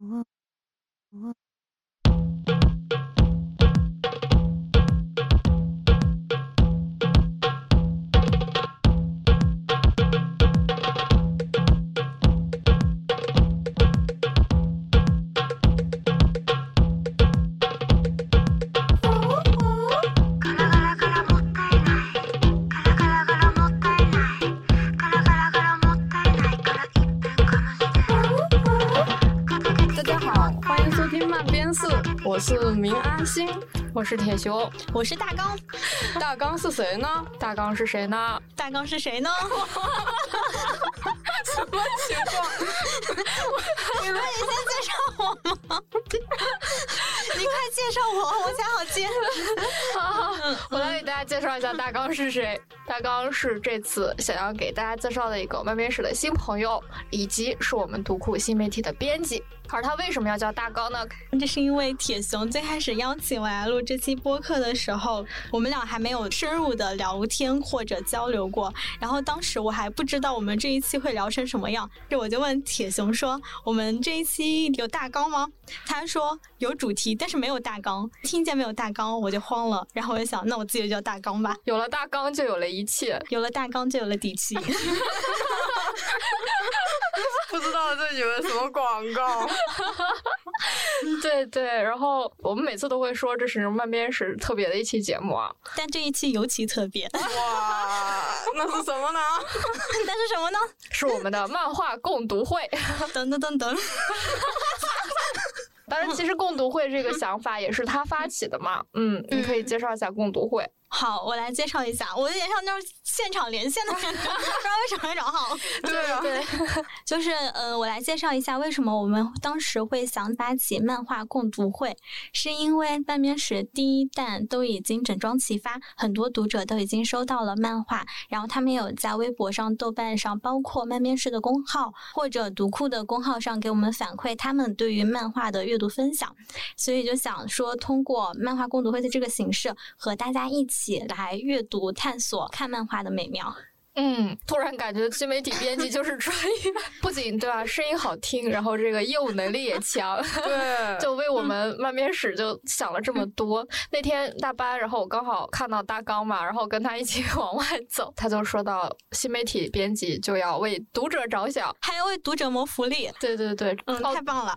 大我是铁熊，我是大刚。大刚是谁呢？大刚是谁呢？大刚是谁呢？什么情况？你们也先介绍我吗？你快介绍我，我才好接。好，我来大家介绍一下大刚是谁。大刚是这次想要给大家介绍的一个慢边史的新朋友，以及是我们读库新媒体的编辑。而他为什么要叫大刚呢？这是因为铁熊最开始邀请我来录这期播客的时候，我们俩还没有深入的聊天或者交流过。然后当时我还不知道我们这一期会聊成什么样，就我就问铁熊说：“我们这一期有大纲吗？”他说有主题，但是没有大纲。听见没有大纲，我就慌了。然后我就想，那我自己就叫大纲吧。有了大纲，就有了一切；有了大纲，就有了底气。不知道这以为什么广告？对对，然后我们每次都会说这是漫编史特别的一期节目啊，但这一期尤其特别。哇，那是什么呢？那是什么呢？是我们的漫画共读会。等等等等。当然，其实共读会这个想法也是他发起的嘛。嗯，你可以介绍一下共读会。好，我来介绍一下，我有点像那种现场连线的感觉，不知道为什么会找好。对啊，对，就是呃，我来介绍一下为什么我们当时会想发起漫画共读会，是因为半边史第一弹都已经整装齐发，很多读者都已经收到了漫画，然后他们有在微博上、豆瓣上，包括漫边史的公号或者读库的公号上给我们反馈他们对于漫画的阅读分享，所以就想说通过漫画共读会的这个形式和大家一起。起来阅读、探索、看漫画的美妙。嗯，突然感觉新媒体编辑就是专业，不仅对吧，声音好听，然后这个业务能力也强。对，就为我们漫编史就想了这么多。那天大班，然后我刚好看到大纲嘛，然后跟他一起 往外走，他就说到新媒体编辑就要为读者着想，还要为读者谋福利。对对对，嗯，太棒了，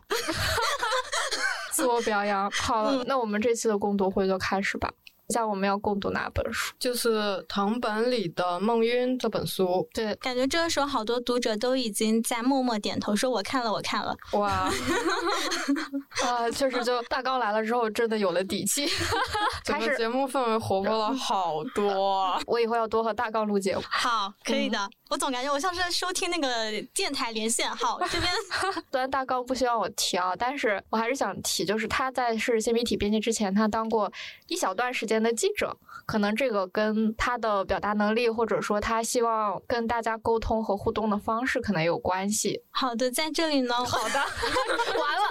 自我表扬。好了，那我们这期的共读会就开始吧。下我们要共读哪本书？就是藤本里的《梦晕》这本书。对，感觉这个时候好多读者都已经在默默点头，说我看了，我看了。哇，啊，确实，就大纲来了之后，真的有了底气。开始节目氛围活泼了好多。我以后要多和大纲录节目。好，可以的。我总感觉我像是在收听那个电台连线。好，这边 虽然大纲不希望我提啊，但是我还是想提，就是他在是新媒体编辑之前，他当过一小段时间的记者，可能这个跟他的表达能力，或者说他希望跟大家沟通和互动的方式可能有关系。好的，在这里呢。好的，完了，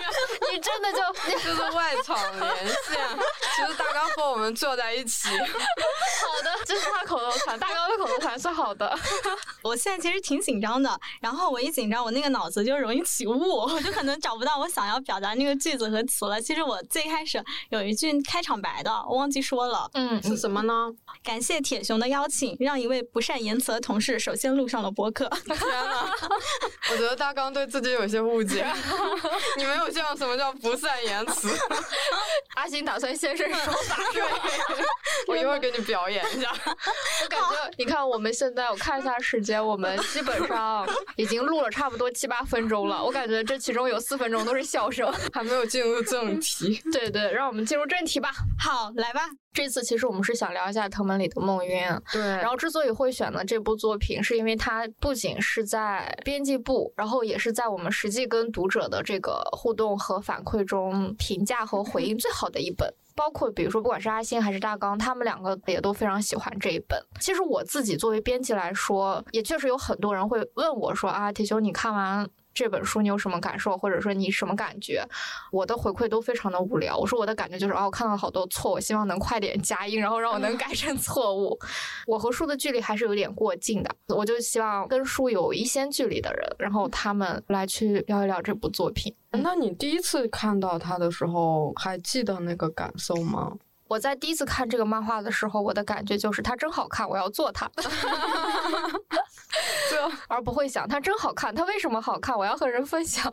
你真的就 就是外场连线，其实大纲和我们坐在一起。好的，这是他口头禅，大纲的口头禅是好的。我现在其实挺紧张的，然后我一紧张，我那个脑子就容易起雾，我就可能找不到我想要表达那个句子和词了。其实我最开始有一句开场白的，我忘记说了。嗯，是什么呢？感谢铁熊的邀请，让一位不善言辞的同事首先录上了播客。天哪！我觉得大纲对自己有些误解。你没有见过什么叫不善言辞？阿星打算现身说法。对，我一会儿给你表演一下。我感觉，你看我们现在，我看一下时间，我们基本上已经录了差不多七八分钟了。我感觉这其中有四分钟都是笑声，还没有进入正题。对对，让我们进入正题吧。好，来吧。这次其实我们是想聊一下藤本里的《梦晕》。对。然后之所以会选择这部作品，是因为它不仅是在编辑部，然后也是在我们实际跟读者的这个互动和反馈中评价和回应最好的一本。包括比如说，不管是阿星还是大纲，他们两个也都非常喜欢这一本。其实我自己作为编辑来说，也确实有很多人会问我说：“啊，铁熊，你看完？”这本书你有什么感受，或者说你什么感觉？我的回馈都非常的无聊。我说我的感觉就是哦，我看到好多错，我希望能快点加音，然后让我能改正错误。我和书的距离还是有点过近的，我就希望跟书有一些距离的人，然后他们来去聊一聊这部作品。那你第一次看到它的时候，还记得那个感受吗？我在第一次看这个漫画的时候，我的感觉就是它真好看，我要做它。就而不会想它真好看，它为什么好看？我要和人分享。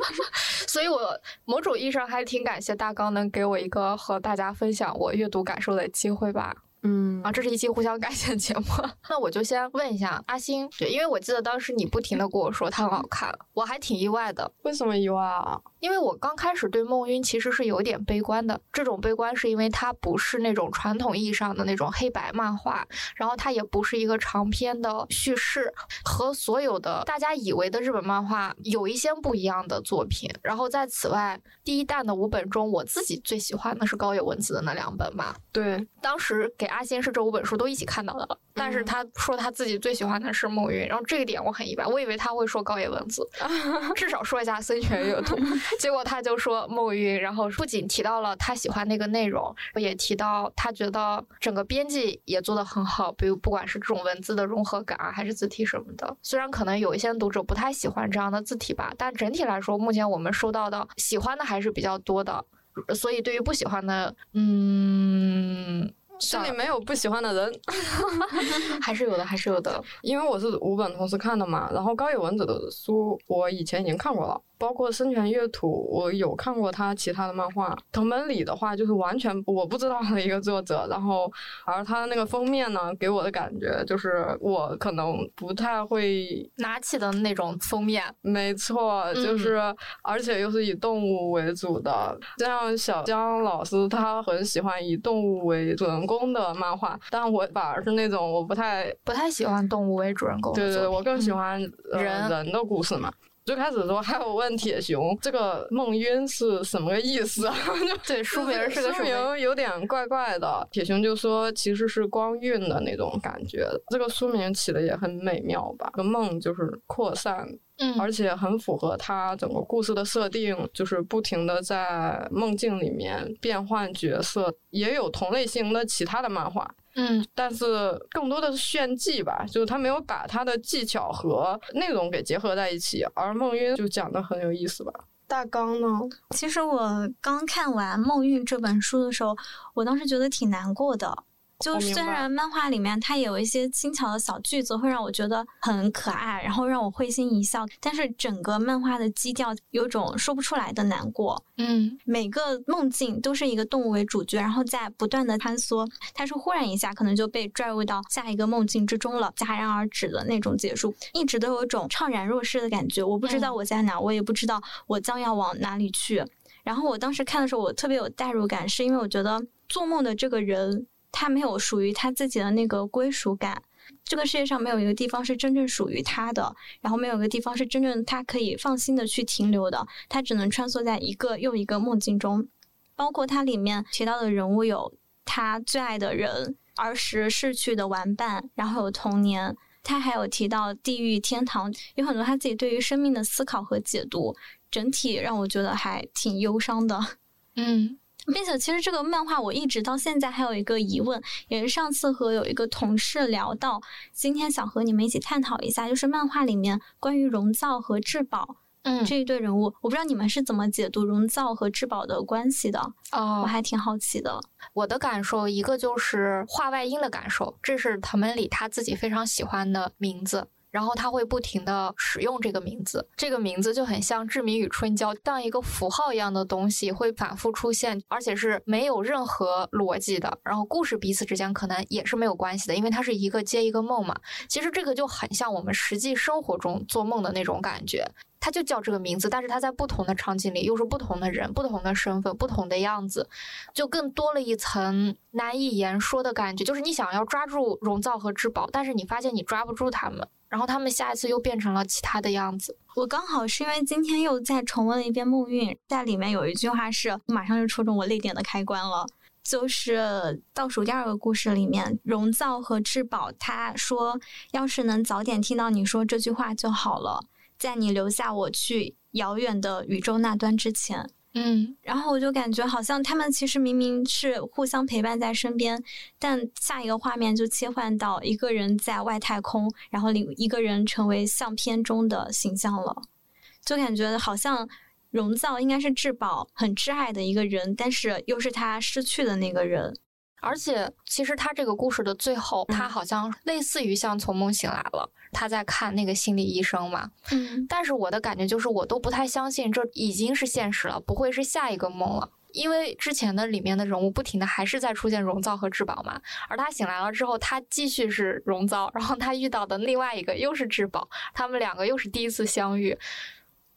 所以我某种意义上还挺感谢大纲能给我一个和大家分享我阅读感受的机会吧。嗯啊，这是一期互相感谢的节目。那我就先问一下阿星，对，因为我记得当时你不停的跟我说它很好看，我还挺意外的。为什么意外啊？因为我刚开始对梦晕其实是有点悲观的，这种悲观是因为它不是那种传统意义上的那种黑白漫画，然后它也不是一个长篇的叙事，和所有的大家以为的日本漫画有一些不一样的作品。然后在此外，第一弹的五本中，我自己最喜欢的是高野文子的那两本嘛。对，当时给阿星是这五本书都一起看到的了，但是他说他自己最喜欢的是梦云，然后这一点我很意外，我以为他会说高野文字，至少说一下森泉阅读。结果他就说梦云，然后不仅提到了他喜欢那个内容，也提到他觉得整个编辑也做得很好，比如不管是这种文字的融合感啊，还是字体什么的。虽然可能有一些读者不太喜欢这样的字体吧，但整体来说，目前我们收到的喜欢的还是比较多的。所以对于不喜欢的，嗯。这里没有不喜欢的人，还是有的，还是有的。因为我是五本同时看的嘛，然后高野文子的书我以前已经看过了。包括生泉月土，我有看过他其他的漫画。藤本里的话，就是完全我不知道的一个作者。然后，而他的那个封面呢，给我的感觉就是我可能不太会拿起的那种封面。没错，就是而且又是以动物为主的。像小江老师，他很喜欢以动物为主人公的漫画，但我反而是那种我不太不太喜欢动物为主人公。对对对，我更喜欢人人的故事嘛。最开始的时候还有问铁熊这个梦晕是什么个意思啊？对，书名是个书名有点怪怪的。铁熊就说其实是光晕的那种感觉。这个书名起的也很美妙吧？个梦就是扩散，嗯，而且很符合他整个故事的设定，就是不停的在梦境里面变换角色，也有同类型的其他的漫画。嗯，但是更多的是炫技吧，就是他没有把他的技巧和内容给结合在一起，而梦晕就讲的很有意思吧。大纲呢？其实我刚看完《梦晕》这本书的时候，我当时觉得挺难过的。就虽然漫画里面它有一些轻巧的小句子，会让我觉得很可爱，然后让我会心一笑，但是整个漫画的基调有种说不出来的难过。嗯，每个梦境都是一个动物为主角，然后在不断的坍缩，它是忽然一下可能就被拽入到下一个梦境之中了，戛然而止的那种结束，一直都有种怅然若失的感觉。我不知道我在哪，我也不知道我将要往哪里去。然后我当时看的时候，我特别有代入感，是因为我觉得做梦的这个人。他没有属于他自己的那个归属感，这个世界上没有一个地方是真正属于他的，然后没有一个地方是真正他可以放心的去停留的，他只能穿梭在一个又一个梦境中。包括它里面提到的人物有他最爱的人，儿时逝去的玩伴，然后有童年，他还有提到地狱、天堂，有很多他自己对于生命的思考和解读，整体让我觉得还挺忧伤的。嗯。并且，其实这个漫画我一直到现在还有一个疑问，也是上次和有一个同事聊到，今天想和你们一起探讨一下，就是漫画里面关于荣造和质保，嗯，这一对人物，我不知道你们是怎么解读荣造和质保的关系的，哦，我还挺好奇的。我的感受，一个就是画外音的感受，这是藤本里他自己非常喜欢的名字。然后他会不停的使用这个名字，这个名字就很像志明与春娇，当一个符号一样的东西会反复出现，而且是没有任何逻辑的。然后故事彼此之间可能也是没有关系的，因为它是一个接一个梦嘛。其实这个就很像我们实际生活中做梦的那种感觉。它就叫这个名字，但是它在不同的场景里又是不同的人、不同的身份、不同的样子，就更多了一层难以言说的感觉。就是你想要抓住荣造和质保，但是你发现你抓不住他们。然后他们下一次又变成了其他的样子。我刚好是因为今天又再重温了一遍《梦韵》，在里面有一句话是马上就戳中我泪点的开关了，就是倒数第二个故事里面，荣造和质保他说，要是能早点听到你说这句话就好了。在你留下我去遥远的宇宙那端之前。嗯，然后我就感觉好像他们其实明明是互相陪伴在身边，但下一个画面就切换到一个人在外太空，然后另一个人成为相片中的形象了，就感觉好像荣造应该是至宝很挚爱的一个人，但是又是他失去的那个人。而且其实他这个故事的最后，他嗯好像类似于像从梦醒来了，他在看那个心理医生嘛。嗯但是我的感觉就是，我都不太相信这已经是现实了，不会是下一个梦了。因为之前的里面的人物不停的还是在出现荣造和质保嘛，而他醒来了之后，他继续是荣造，然后他遇到的另外一个又是质保，他们两个又是第一次相遇，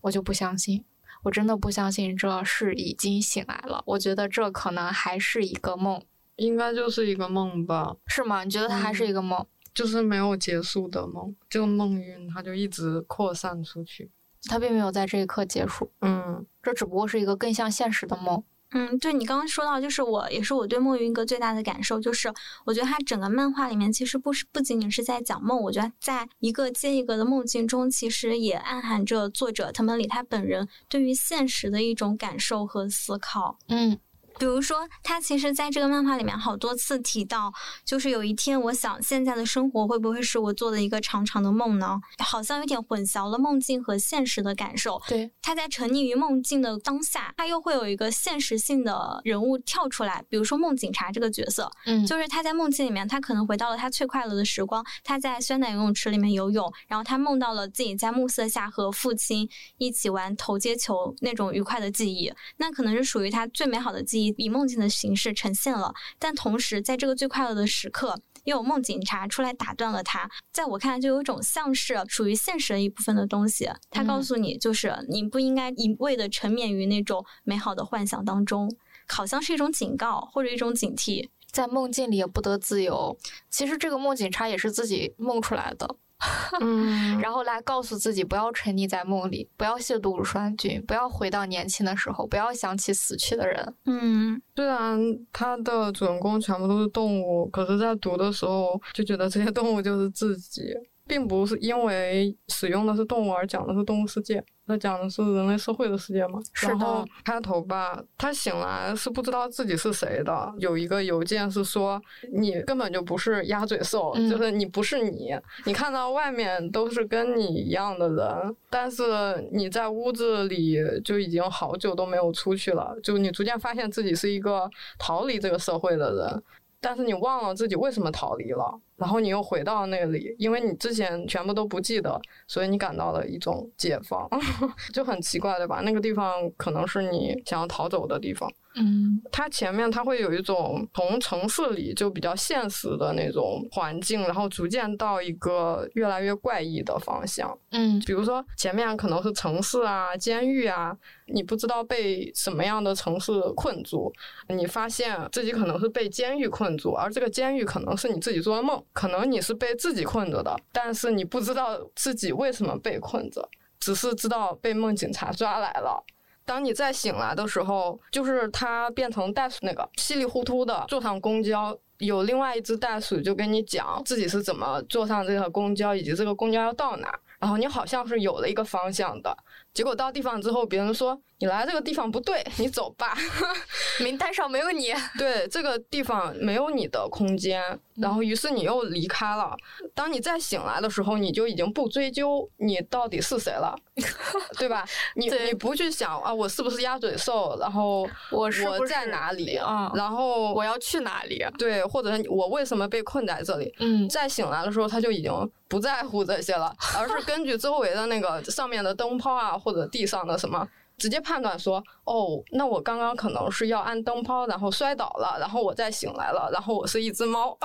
我就不相信，我真的不相信这是已经醒来了，我觉得这可能还是一个梦，应该就是一个梦吧，是吗？你觉得它还是一个梦？就是没有结束的梦，这个梦运它就一直扩散出去。它并没有在这一刻结束，嗯这只不过是一个更像现实的梦。嗯，对你刚刚说到，就是我也是我对梦云哥最大的感受，就是我觉得他整个漫画里面其实不是不仅仅是在讲梦，我觉得在一个接一个的梦境中，其实也暗含着作者藤本里他本人对于现实的一种感受和思考。嗯比如说，他其实在这个漫画里面好多次提到，就是有一天，我想现在的生活会不会是我做的一个长长的梦呢？好像有点混淆了梦境和现实的感受。对，他在沉溺于梦境的当下，他又会有一个现实性的人物跳出来，比如说梦警察这个角色，嗯就是他在梦境里面，他可能回到了他最快乐的时光，他在酸奶游泳池里面游泳，然后他梦到了自己在暮色下和父亲一起玩投接球那种愉快的记忆，那可能是属于他最美好的记忆，以以梦境的形式呈现了。但同时，在这个最快乐的时刻，又有梦警察出来打断了他。在我看来，就有一种像是属于现实的一部分的东西，他告嗯诉你，就是你不应该一味的沉湎于那种美好的幻想当中。好像是一种警告或者一种警惕，在梦境里也不得自由。其实这个梦警察也是自己梦出来的，嗯，然后来告诉自己不要沉溺在梦里，不要亵渎乳酸菌，不要回到年轻的时候，不要想起死去的人。嗯。虽然它的主人公全部都是动物，可是，在读的时候就觉得这些动物就是自己，并不是因为使用的是动物而讲的是动物世界，它讲的是人类社会的世界嘛。是然后开头吧，他醒来是不知道自己是谁的，有一个邮件是说你根本就不是鸭嘴兽，嗯就是你不是你，你看到外面都是跟你一样的人，但是你在屋子里就已经好久都没有出去了，就你逐渐发现自己是一个逃离这个社会的人。但是你忘了自己为什么逃离了，然后你又回到那里，因为你之前全部都不记得，所以你感到了一种解放，就很奇怪对吧？那个地方可能是你想要逃走的地方。嗯它前面它会有一种从城市里就比较现实的那种环境，然后逐渐到一个越来越怪异的方向。嗯比如说前面可能是城市啊、监狱啊，你不知道被什么样的城市困住，你发现自己可能是被监狱困住，而这个监狱可能是你自己做的梦，可能你是被自己困着的，但是你不知道自己为什么被困着，只是知道被梦警察抓来了。当你再醒来的时候，就是他变成袋鼠那个稀里糊涂的坐上公交，有另外一只袋鼠就跟你讲自己是怎么坐上这个公交，以及这个公交要到哪。然后你好像是有了一个方向的，结果到地方之后，别人说你来这个地方不对，你走吧。名单上没有你。对，这个地方没有你的空间，然后于是你又离开了。当你再醒来的时候，你就已经不追究你到底是谁了，对吧？你你不去想啊，我是不是鸭嘴兽，然后我我在哪里，嗯然后我要去哪里？对，或者我为什么被困在这里？嗯再醒来的时候，他就已经不在乎这些了，而是根据周围的那个上面的灯泡啊，或者地上的什么，直接判断说，哦，那我刚刚可能是要按灯泡，然后摔倒了，然后我再醒来了，然后我是一只猫，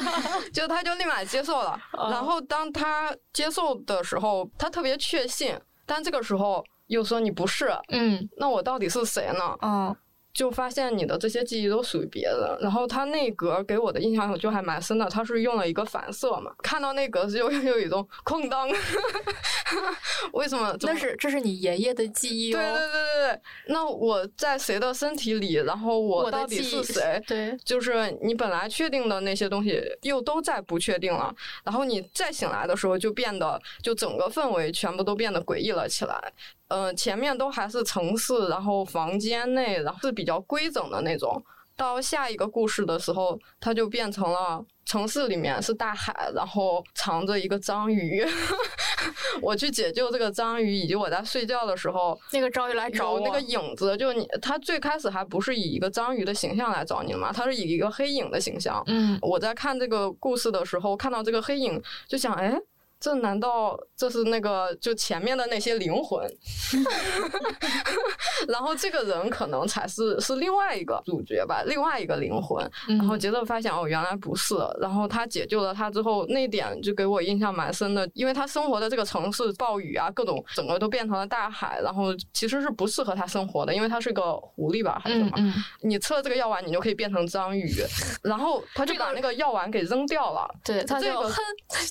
就他就立马接受了。哦然后当他接受的时候，他特别确信，但这个时候又说你不是，嗯那我到底是谁呢？嗯就发现你的这些记忆都属于别人。然后他那格给我的印象就还蛮深的，他是用了一个反射嘛，看到那格就 有一种空当。为什么？那是这是你爷爷的记忆哦。对对对对对。那我在谁的身体里？然后我到底是谁？对，就是你本来确定的那些东西又都在不确定了。然后你再醒来的时候，就变得就整个氛围全部都变得诡异了起来。嗯，前面都还是城市，然后房间内，然后是比较规整的那种。到下一个故事的时候，它就变成了城市里面是大海，然后藏着一个章鱼。我去解救这个章鱼，以及我在睡觉的时候，那个章鱼来找我，那个影子，就你，它最开始还不是以一个章鱼的形象来找你嘛，它是以一个黑影的形象。嗯，我在看这个故事的时候，看到这个黑影，就想，哎。这难道这是那个就前面的那些灵魂？然后这个人可能才是是另外一个主角吧，另外一个灵魂。然后接着发现哦，原来不是。然后他解救了他之后，那点就给我印象蛮深的，因为他生活的这个城市暴雨啊，各种整个都变成了大海，然后其实是不适合他生活的，因为他是个狐狸吧还是什么？你吃了这个药丸，你就可以变成章鱼。然后他就把那个药丸给扔掉了。对他这个哼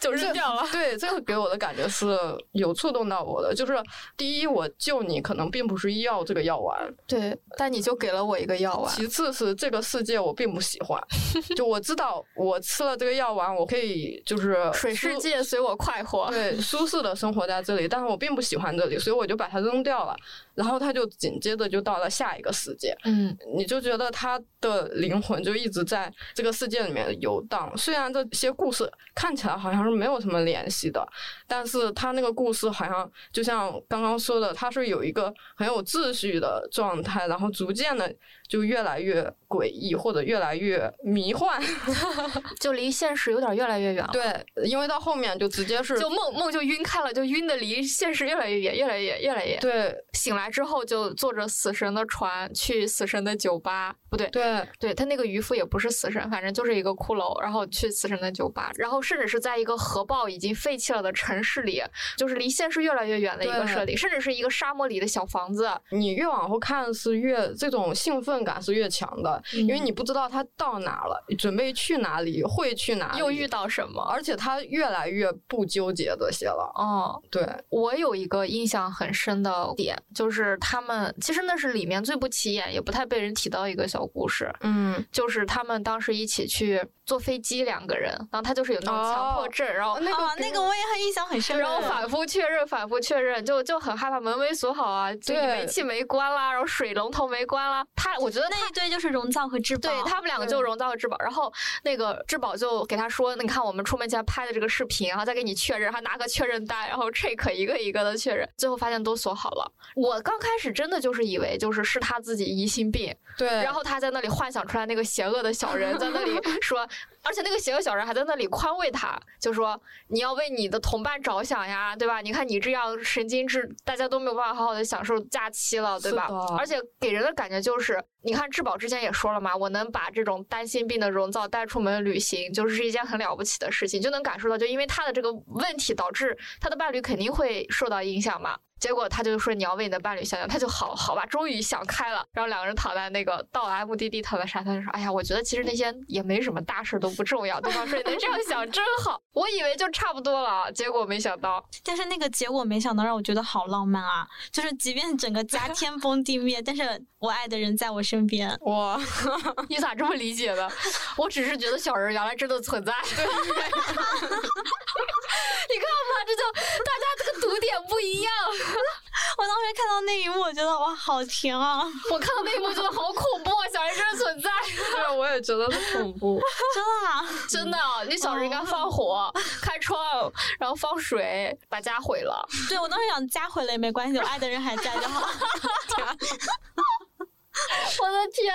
就扔掉了。对。这个给我的感觉是有触动到我的，就是第一，我救你可能并不是要这个药丸，对，但你就给了我一个药丸。其次是这个世界我并不喜欢，就我知道我吃了这个药丸，我可以就是水世界随我快活，对，舒适的生活在这里，但是我并不喜欢这里，所以我就把它扔掉了。然后他就紧接着就到了下一个世界，嗯，你就觉得他的灵魂就一直在这个世界里面游荡。虽然这些故事看起来好像是没有什么联系的，但是他那个故事好像就像刚刚说的，他是有一个很有秩序的状态，然后逐渐的。就越来越诡异，或者越来越迷幻，就离现实有点越来越远了。对，因为到后面就直接是就梦梦就晕开了，就晕的离现实越来越远，越来越越来越。对，醒来之后就坐着死神的船去死神的酒吧，不对，对，对他那个渔夫也不是死神，反正就是一个骷髅，然后去死神的酒吧，然后甚至是在一个核爆已经废弃了的城市里，就是离现实越来越远的一个设定，甚至是一个沙漠里的小房子。你越往后看是越这种兴奋感是越强的，因为你不知道他到哪了，准备去哪里，会去哪里，又遇到什么，而且他越来越不纠结这些了。哦，对，我有一个印象很深的点，就是他们其实那是里面最不起眼，也不太被人提到一个小故事。嗯，就是他们当时一起去。坐飞机两个人，然后他就是有那种强迫症，然后那个那个我也很印象很深，然后反复确认，反复确认，就就很害怕门没锁好啊，就煤气没关啦，然后水龙头没关啦。他我觉得那一对就是荣造和质保，对他们两个就是荣造和质保。然后那个质保就给他说，你看我们出门前拍的这个视频，然后再给你确认，还拿个确认单，然后 check 一个一个的确认，最后发现都锁好了。我刚开始真的就是以为就是是他自己疑心病，对，然后他在那里幻想出来那个邪恶的小人在那里 说。而且那个邪恶小人还在那里宽慰他，就说你要为你的同伴着想呀，对吧？你看你这样神经质，大家都没有办法好好的享受假期了，对吧？而且给人的感觉就是，你看质保之前也说了嘛，我能把这种担心病的荣造带出门旅行，就是一件很了不起的事情，就能感受到，就因为他的这个问题导致他的伴侣肯定会受到影响嘛。结果他就说你要为你的伴侣想想，他就好好吧，终于想开了。然后两个人躺在那个到达目的地，躺在沙滩上说：“哎呀，我觉得其实那些也没什么大事，都不重要。”对方说：“你能这样想真好。”我以为就差不多了，结果没想到。但是那个结果没想到让我觉得好浪漫啊！就是即便整个家天崩地灭，但是我爱的人在我身边。哇，你咋这么理解的？我只是觉得小人原来真的存在。你看嘛，这就大家这个读点不一样。我当时看到那一幕，我觉得哇，好甜啊！我看到那一幕觉得好恐怖啊，小人真的存在。对，我也觉得恐怖。真的啊，真的，你小人应该放火、开窗，然后放水，把家毁了。对，我当时想家毁了也没关系，我爱的人还在就好。天，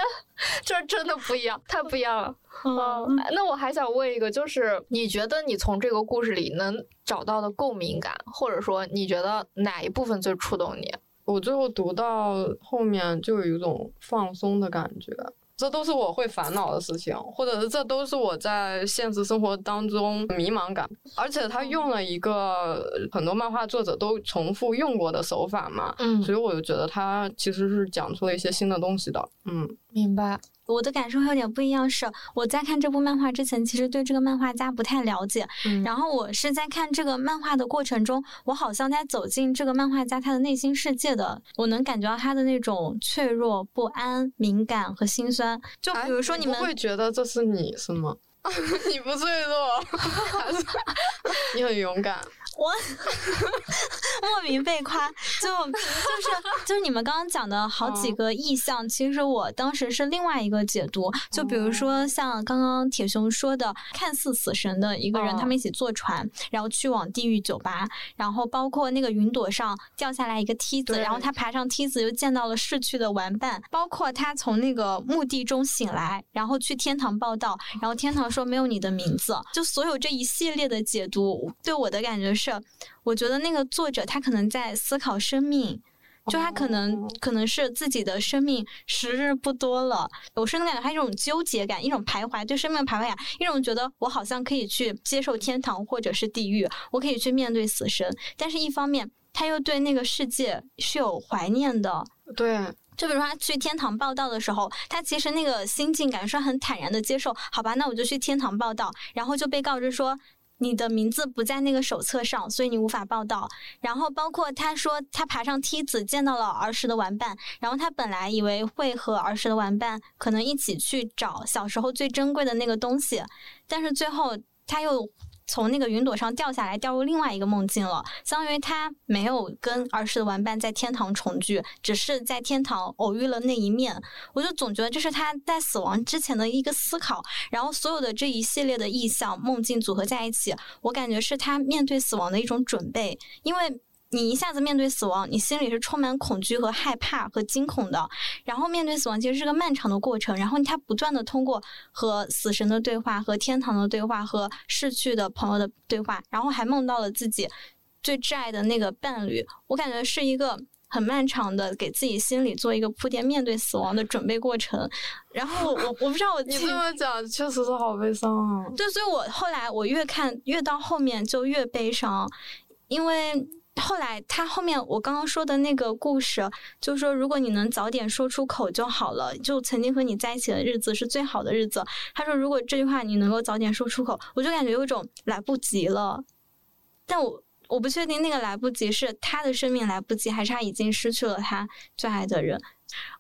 这真的不一样，太不一样了。嗯，那我还想问一个，就是你觉得你从这个故事里能找到的共鸣感，或者说你觉得哪一部分最触动你？我最后读到后面就有一种放松的感觉，这都是我会烦恼的事情，或者是这都是我在现实生活当中迷茫感。而且他用了一个很多漫画作者都重复用过的手法嘛，嗯所以我就觉得他其实是讲出了一些新的东西的。嗯，明白。我的感受会有点不一样，是我在看这部漫画之前，其实对这个漫画家不太了解。嗯然后我是在看这个漫画的过程中，我好像在走进这个漫画家他的内心世界的，我能感觉到他的那种脆弱、不安、敏感和心酸。就比如说哎你们不会觉得这是你是吗？你不脆弱，你很勇敢？我 莫名被夸，就就是就是你们刚刚讲的好几嗯。个意象，其实我当时是另外一个解读。就比如说像刚刚铁熊说的，看似死神的一个人，哦他们一起坐船，然后去往地狱酒吧，然后包括那个云朵上掉下来一个梯子，然后他爬上梯子又见到了逝去的玩伴，包括他从那个墓地中醒来，然后去天堂报道，然后天堂说没有你的名字，就所有这一系列的解读，对我的感觉是，我觉得那个作者他可能在思考生命。就他可能、哦可能是自己的生命时日不多了，我甚至感觉他一种纠结感，一种徘徊，对生命的徘徊感，一种觉得我好像可以去接受天堂或者是地狱，我可以去面对死神，但是一方面他又对那个世界是有怀念的，对，就比如说他去天堂报道的时候，他其实那个心境感是很坦然的接受，好吧，那我就去天堂报道，然后就被告知说。你的名字不在那个手册上，所以你无法报道。然后包括他说他爬上梯子见到了儿时的玩伴，然后他本来以为会和儿时的玩伴可能一起去找小时候最珍贵的那个东西，但是最后他又从那个云朵上掉下来，掉入另外一个梦境了。相当于他没有跟儿时的玩伴在天堂重聚，只是在天堂偶遇了那一面。我就总觉得这是他在死亡之前的一个思考，然后所有的这一系列的意象、梦境组合在一起，我感觉是他面对死亡的一种准备，因为。你一下子面对死亡，你心里是充满恐惧和害怕和惊恐的。然后面对死亡其实是个漫长的过程，然后他不断的通过和死神的对话、和天堂的对话、和逝去的朋友的对话，然后还梦到了自己最挚爱的那个伴侣。我感觉是一个很漫长的给自己心里做一个铺垫，面对死亡的准备过程。然后我我不知道我 你记这么讲确实是好悲伤啊。对，所以我后来我越看越到后面就越悲伤，因为后来他后面我刚刚说的那个故事，就是说如果你能早点说出口就好了，就曾经和你在一起的日子是最好的日子。他说如果这句话你能够早点说出口，我就感觉有一种来不及了，但我。我不确定那个来不及是他的生命来不及，还是他已经失去了他最爱的人。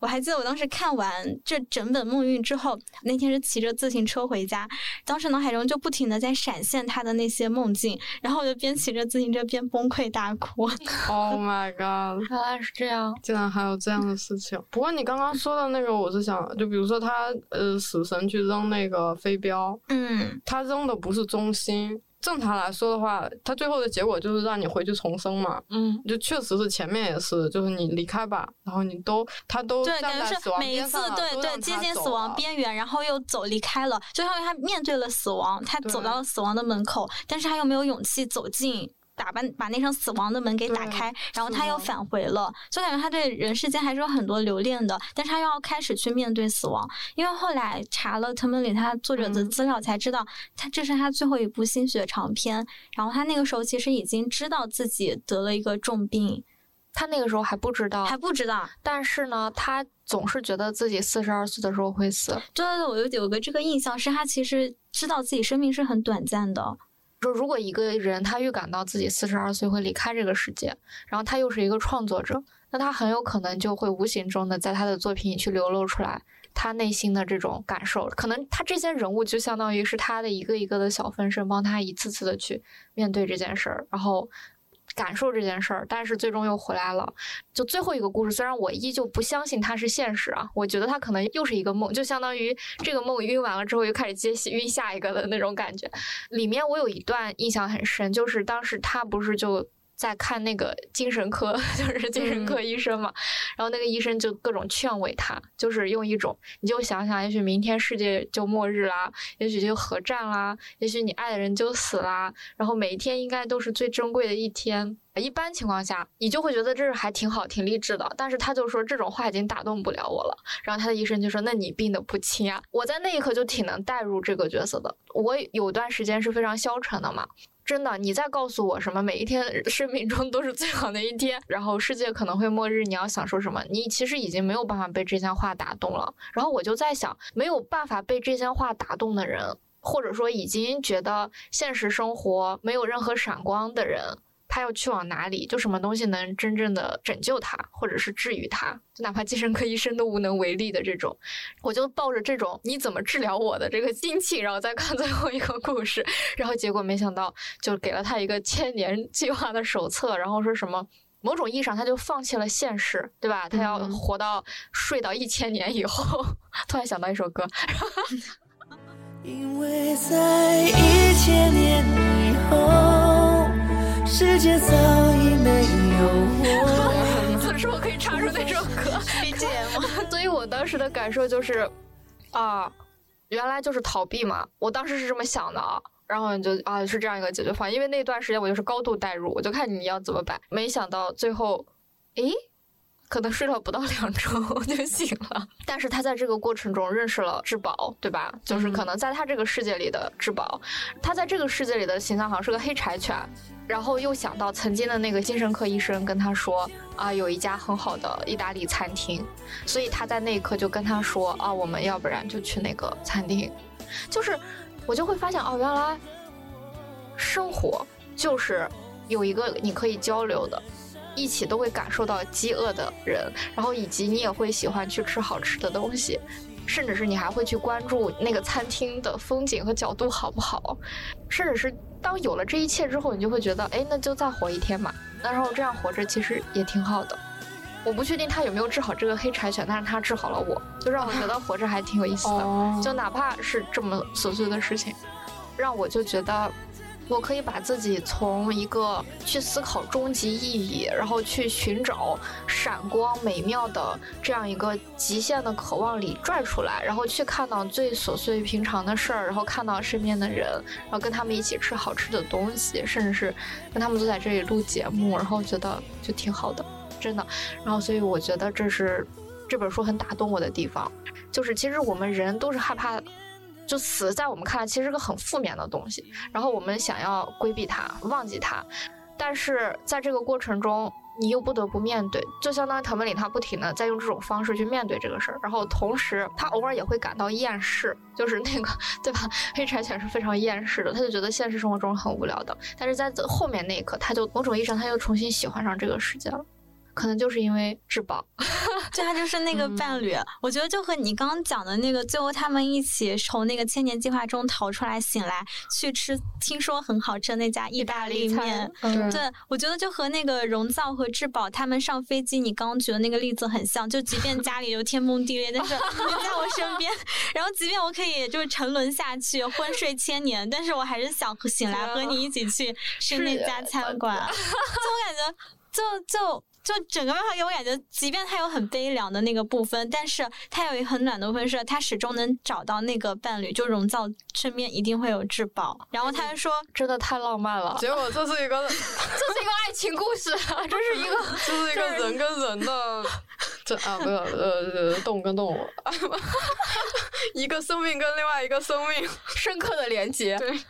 我还记得我当时看完这整本《梦韵》之后，那天是骑着自行车回家，当时脑海中就不停的在闪现他的那些梦境，然后我就边骑着自行车边崩溃大哭。Oh my god！原来是这样。竟然还有这样的事情。不过你刚刚说的那个，我是想，就比如说他呃，死神去扔那个飞镖，嗯，他扔的不是中心。正常来说的话，他最后的结果就是让你回去重生嘛。嗯，就确实是前面也是，就是你离开吧，然后你都他都对，感觉站在死亡是每一次对对接近死亡边缘，然后又走离开了，就相当于他面对了死亡，他走到了死亡的门口，但是他又没有勇气走进。打扮把那扇死亡的门给打开，然后他又返回了，就感觉他对人世间还是有很多留恋的，但是他又要开始去面对死亡。因为后来查了藤本里他作者的嗯资料，才知道他这是他最后一部心血长篇，然后他那个时候其实已经知道自己得了一个重病，他那个时候还不知道，还不知道。但是呢，他总是觉得自己四十二岁的时候会死。对对对，我有有个这个印象是他其实知道自己生命是很短暂的。说如果一个人他预感到自己四十二岁会离开这个世界，然后他又是一个创作者，那他很有可能就会无形中的在他的作品里去流露出来他内心的这种感受。可能他这些人物就相当于是他的一个一个的小分身，帮他一次次的去面对这件事儿，然后。感受这件事儿，但是最终又回来了。就最后一个故事，虽然我依旧不相信它是现实啊，我觉得它可能又是一个梦，就相当于这个梦晕完了之后又开始接戏晕下一个的那种感觉。里面我有一段印象很深，就是当时他不是就在看那个精神科，就是精神科医生嘛。然后那个医生就各种劝慰他，就是用一种你就想想，也许明天世界就末日啦，也许就核战啦，也许你爱的人就死啦。然后每一天应该都是最珍贵的一天。一般情况下，你就会觉得这是还挺好、挺励志的。但是他就说这种话已经打动不了我了。然后他的医生就说：“那你病得不轻啊！”我在那一刻就挺能带入这个角色的。我有段时间是非常消沉的嘛。真的，你再告诉我什么每一天生命中都是最好的一天，然后世界可能会末日，你要享受什么？你其实已经没有办法被这些话打动了。然后我就在想，没有办法被这些话打动的人，或者说已经觉得现实生活没有任何闪光的人。他要去往哪里？就什么东西能真正的拯救他，或者是治愈他？就哪怕精神科医生都无能为力的这种，我就抱着这种你怎么治疗我的这个心情，然后再看最后一个故事。然后结果没想到，就给了他一个千年 计划的手册，然后说什么某种意义上他就放弃了现实，对吧？他要活到睡到一千年以后。突然想到一首歌。因为在一千年以后。世界早已没有我。此时我可以插入那首歌 BGM，所以我当时的感受就是，啊，原来就是逃避嘛。我当时是这么想的啊，然后你就啊是这样一个解决方案。因为那段时间我就是高度代入，我就看你要怎么摆。没想到最后，诶。可能睡了不到两周就醒了，但是他在这个过程中认识了质保，对吧？就是可能在他这个世界里的质保，他在这个世界里的形象好像是个黑柴犬，然后又想到曾经的那个精神科医生跟他说啊，有一家很好的意大利餐厅，所以他在那一刻就跟他说啊，我们要不然就去那个餐厅，就是我就会发现哦，原来生活就是有一个你可以交流的。一起都会感受到饥饿的人，然后以及你也会喜欢去吃好吃的东西，甚至是你还会去关注那个餐厅的风景和角度好不好，甚至是当有了这一切之后，你就会觉得，哎，那就再活一天嘛。那然后这样活着其实也挺好的。我不确定他有没有治好这个黑柴犬，但是他治好了我，就让我觉得活着还挺有意思的。就哪怕是这么琐碎的事情，让我就觉得。我可以把自己从一个去思考终极意义，然后去寻找闪光美妙的这样一个极限的渴望里拽出来，然后去看到最琐碎平常的事儿，然后看到身边的人，然后跟他们一起吃好吃的东西，甚至是跟他们坐在这里录节目，然后觉得就挺好的，真的。然后所以我觉得这是这本书很打动我的地方，就是其实我们人都是害怕。就死在我们看来其实是个很负面的东西，然后我们想要规避它、忘记它，但是在这个过程中，你又不得不面对，就相当于藤本里他不停的在用这种方式去面对这个事儿，然后同时他偶尔也会感到厌世，就是那个对吧？黑柴犬是非常厌世的，他就觉得现实生活中很无聊的，但是在后面那一刻，他就某种意义上他又重新喜欢上这个世界了。可能就是因为质保，就他就是那个伴侣。我觉得就和你刚刚讲的那个，最后他们一起从那个千年计划中逃出来，醒来去吃听说很好吃的那家意大利面。对，我觉得就和那个荣造和质保他们上飞机，你刚刚举的那个例子很像。就即便家里有天崩地裂，但是你在我身边，然后即便我可以就是沉沦下去，昏睡千年，但是我还是想醒来和你一起去吃那家餐馆。就我感觉，就就。就整个漫画给我感觉，即便他有很悲凉的那个部分，但是他有一很暖的部分，是他始终能找到那个伴侣，就荣造身边一定会有至宝。然后他就说，真的太浪漫了。结果这是一个，这是一个爱情故事，这是一个，这是一个人跟人的，这啊不是呃动物跟动物，一个生命跟另外一个生命深刻的连接。对。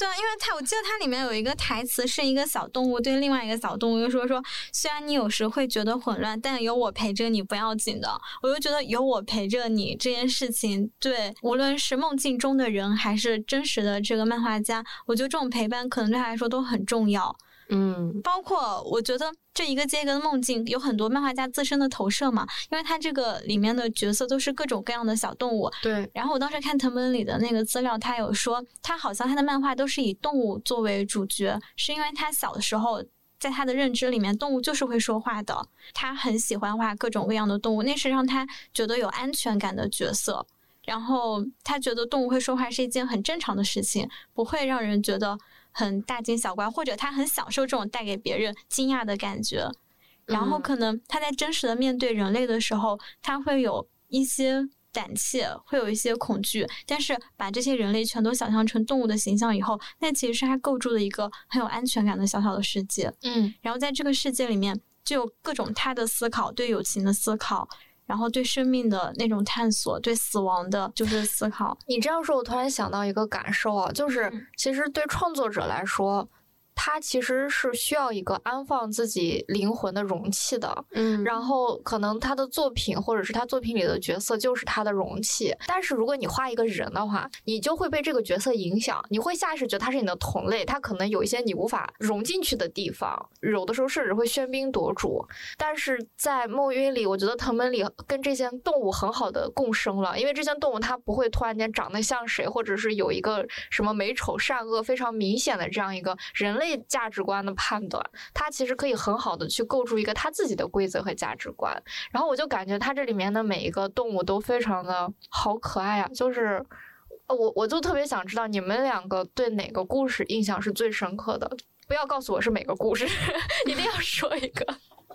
对啊，因为它我记得它里面有一个台词，是一个小动物对另外一个小动物就说说，虽然你有时会觉得混乱，但有我陪着你不要紧的。我就觉得有我陪着你这件事情，对无论是梦境中的人还是真实的这个漫画家，我觉得这种陪伴可能对他来说都很重要。嗯，包括我觉得这一个接一个的梦境有很多漫画家自身的投射嘛，因为他这个里面的角色都是各种各样的小动物。对。然后我当时看藤本里的那个资料，他有说他好像他的漫画都是以动物作为主角，是因为他小的时候在他的认知里面，动物就是会说话的，他很喜欢画各种各样的动物，那是让他觉得有安全感的角色。然后他觉得动物会说话是一件很正常的事情，不会让人觉得。很大惊小怪，或者他很享受这种带给别人惊讶的感觉。然后可能他在真实的面对人类的时候，他会有一些胆怯，会有一些恐惧。但是把这些人类全都想象成动物的形象以后，那其实是他构筑的一个很有安全感的小小的世界。嗯，然后在这个世界里面，就有各种他的思考，对友情的思考，然后对生命的那种探索，对死亡的就是思考。你这样说，我突然想到一个感受啊，就是嗯其实对创作者来说，他其实是需要一个安放自己灵魂的容器的。嗯然后可能他的作品或者是他作品里的角色就是他的容器，但是如果你画一个人的话，你就会被这个角色影响，你会下意识觉得他是你的同类，他可能有一些你无法融进去的地方，有的时候甚至会喧宾夺主。但是在梦晕里，我觉得藤本里跟这些动物很好的共生了，因为这些动物它不会突然间长得像谁，或者是有一个什么美丑善恶非常明显的这样一个人类价值观的判断，它其实可以很好的去构筑一个它自己的规则和价值观。然后我就感觉它这里面的每一个动物都非常的好可爱啊，就是。呃我我就特别想知道你们两个对哪个故事印象是最深刻的？不要告诉我是每个故事，一定要说一个。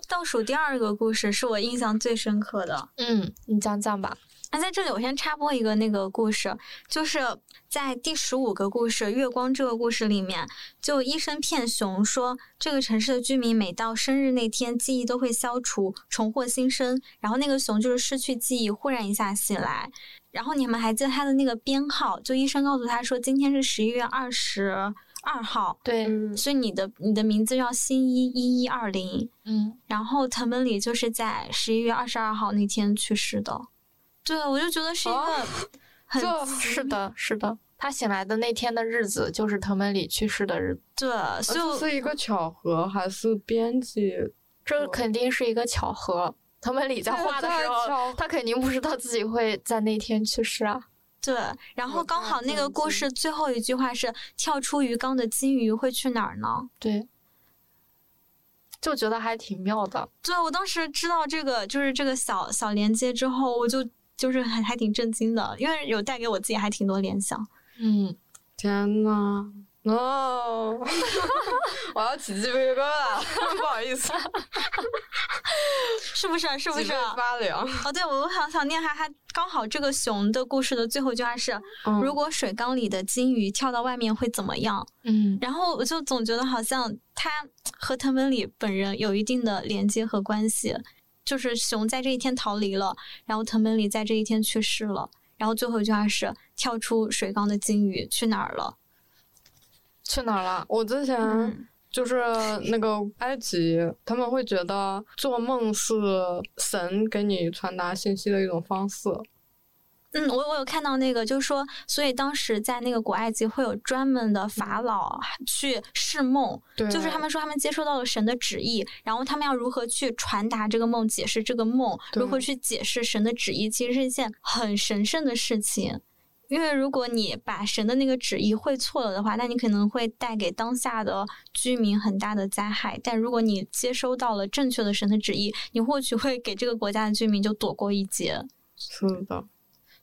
倒数第二个故事是我印象最深刻的。嗯，你讲讲吧。那在这里，我先插播一个那个故事，就是在第十五个故事《月光》这个故事里面，就医生骗熊说，这个城市的居民每到生日那天，记忆都会消除，重获新生。然后那个熊就是失去记忆，忽然一下醒来。然后你们还记得他的那个编号？就医生告诉他说，今天是十一月二十二号，对，嗯所以你的你的名字叫新一一一二零。嗯，然后藤本里就是在十一月二十二号那天去世的。对，我就觉得是一个哦很、是的，是的。他醒来的那天的日子，就是藤本里去世的日子。对，所以这是一个巧合还是编辑？这肯定是一个巧合。藤本里在画的时候，他肯定不知道自己会在那天去世啊。对，然后刚好那个故事最后一句话是“跳出鱼缸的金鱼会去哪儿呢对，就觉得还挺妙的。”？对，我当时知道这个就是这个小小连接之后，我就就是还还挺震惊的，因为有带给我自己还挺多联想。嗯，天呐 no！我要起鸡皮疙瘩，不好意思，是不是？是不是？发凉。哦，对，我想想念还还刚好这个熊的故事的最后一句话是：嗯如果水缸里的金鱼跳到外面会怎么样？嗯，然后我就总觉得好像它和藤本里本人有一定的连接和关系，就是熊在这一天逃离了，然后藤本里在这一天去世了，然后最后一句话是跳出水缸的金鱼去哪儿了？去哪儿了？我之前嗯就是那个埃及，他们会觉得做梦是神给你传达信息的一种方式。嗯，我我有看到那个，就是说，所以当时在那个古埃及会有专门的法老去释梦，对，就是他们说他们接收到了神的旨意，然后他们要如何去传达这个梦，解释这个梦，如何去解释神的旨意，其实是一件很神圣的事情。因为如果你把神的那个旨意会错了的话，那你可能会带给当下的居民很大的灾害。但如果你接收到了正确的神的旨意，你或许会给这个国家的居民就躲过一劫。是的，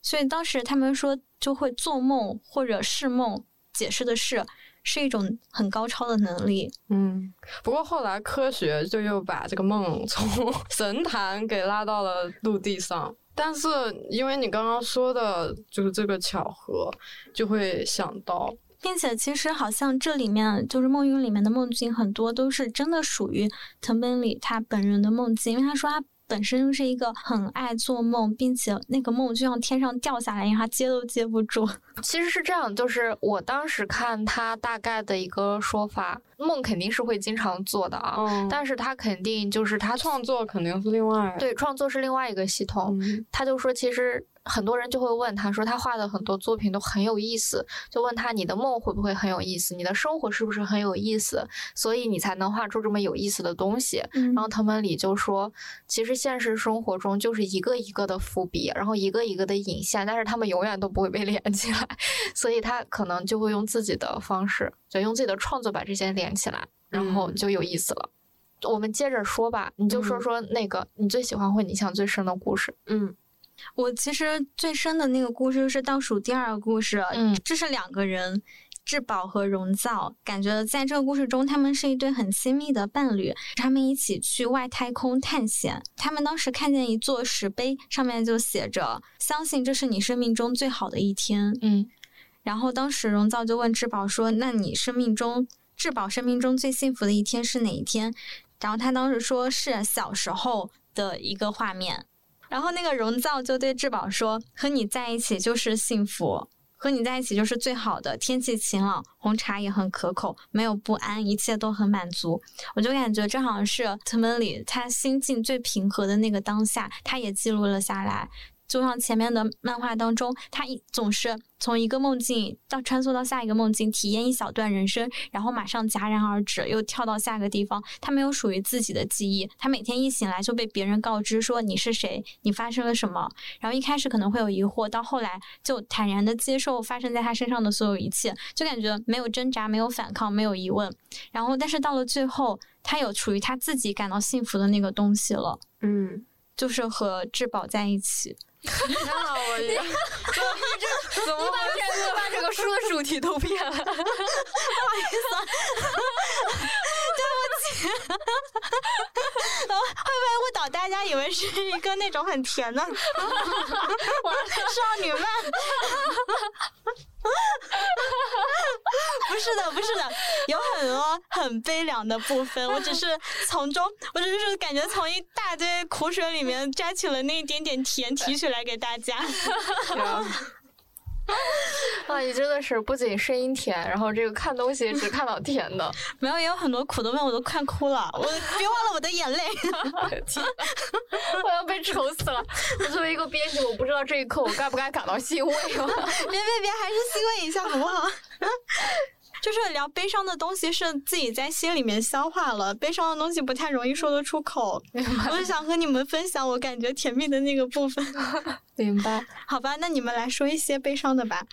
所以当时他们说，就会做梦或者是梦，解释的是是一种很高超的能力。嗯。不过后来科学就又把这个梦 从神坛给拉到了陆地上。但是因为你刚刚说的就是这个巧合，就会想到，并且其实好像这里面就是梦云里面的梦境很多都是真的属于藤本里他本人的梦境，因为他说他本身就是一个很爱做梦，并且那个梦就像天上掉下来一样，他接都接不住。其实是这样，就是我当时看他大概的一个说法，梦肯定是会经常做的啊，嗯，但是他肯定就是他创作肯定是另外，对创作是另外一个系统。嗯，他就说，其实很多人就会问他说，他画的很多作品都很有意思，就问他你的梦会不会很有意思，你的生活是不是很有意思，所以你才能画出这么有意思的东西。嗯然后藤本里就说，其实现实生活中就是一个一个的伏笔，然后一个一个的引线，但是他们永远都不会被连起来，所以他可能就会用自己的方式，就用自己的创作把这些连起来，然后嗯就有意思了。我们接着说吧，你就说嗯说那个你最喜欢或你印象最深的故事。嗯我其实最深的那个故事就是倒数第二个故事，嗯这是两个人。质保和荣造，感觉在这个故事中，他们是一对很亲密的伴侣，他们一起去外太空探险。他们当时看见一座石碑，上面就写着“相信这是你生命中最好的一天”。嗯，然后当时荣造就问质保说：“那你生命中质保生命中最幸福的一天是哪一天？”然后他当时说是小时候的一个画面。然后那个荣造就对志宝说：“和你在一起就是幸福。”和你在一起就是最好的，天气晴朗，红茶也很可口，没有不安，一切都很满足。我就感觉这好像是藤本里他心境最平和的那个当下，他也记录了下来。就像前面的漫画当中，他一总是从一个梦境到穿梭到下一个梦境，体验一小段人生，然后马上戛然而止，又跳到下个地方。他没有属于自己的记忆，他每天一醒来就被别人告知说你是谁，你发生了什么。然后一开始可能会有疑惑，到后来就坦然的接受发生在他身上的所有一切，就感觉没有挣扎，没有反抗，没有疑问。然后，但是到了最后，他有属于他自己感到幸福的那个东西了，嗯，就是和质保在一起。天哪，我也怎么怎么回事？把整个书的主题都变了。不好意思。然 后会不会误导大家以为是一个那种很甜的 少女漫？不是的，不是的，有很多很悲凉的部分。我只是从中，我只是感觉从一大堆苦水里面摘取了那一点点甜，提取来给大家。啊，你真的是不仅声音甜，然后这个看东西只看到甜的。没有，也有很多苦的问，我都看哭了，我别忘了我的眼泪。我要被愁死了！我作为一个编辑，我不知道这一刻我该不该感到欣慰了。别别别，还是欣慰一下好不好？就是聊悲伤的东西是自己在心里面消化了，悲伤的东西不太容易说得出口。我是想和你们分享我感觉甜蜜的那个部分。明白？好吧，那你们来说一些悲伤的吧。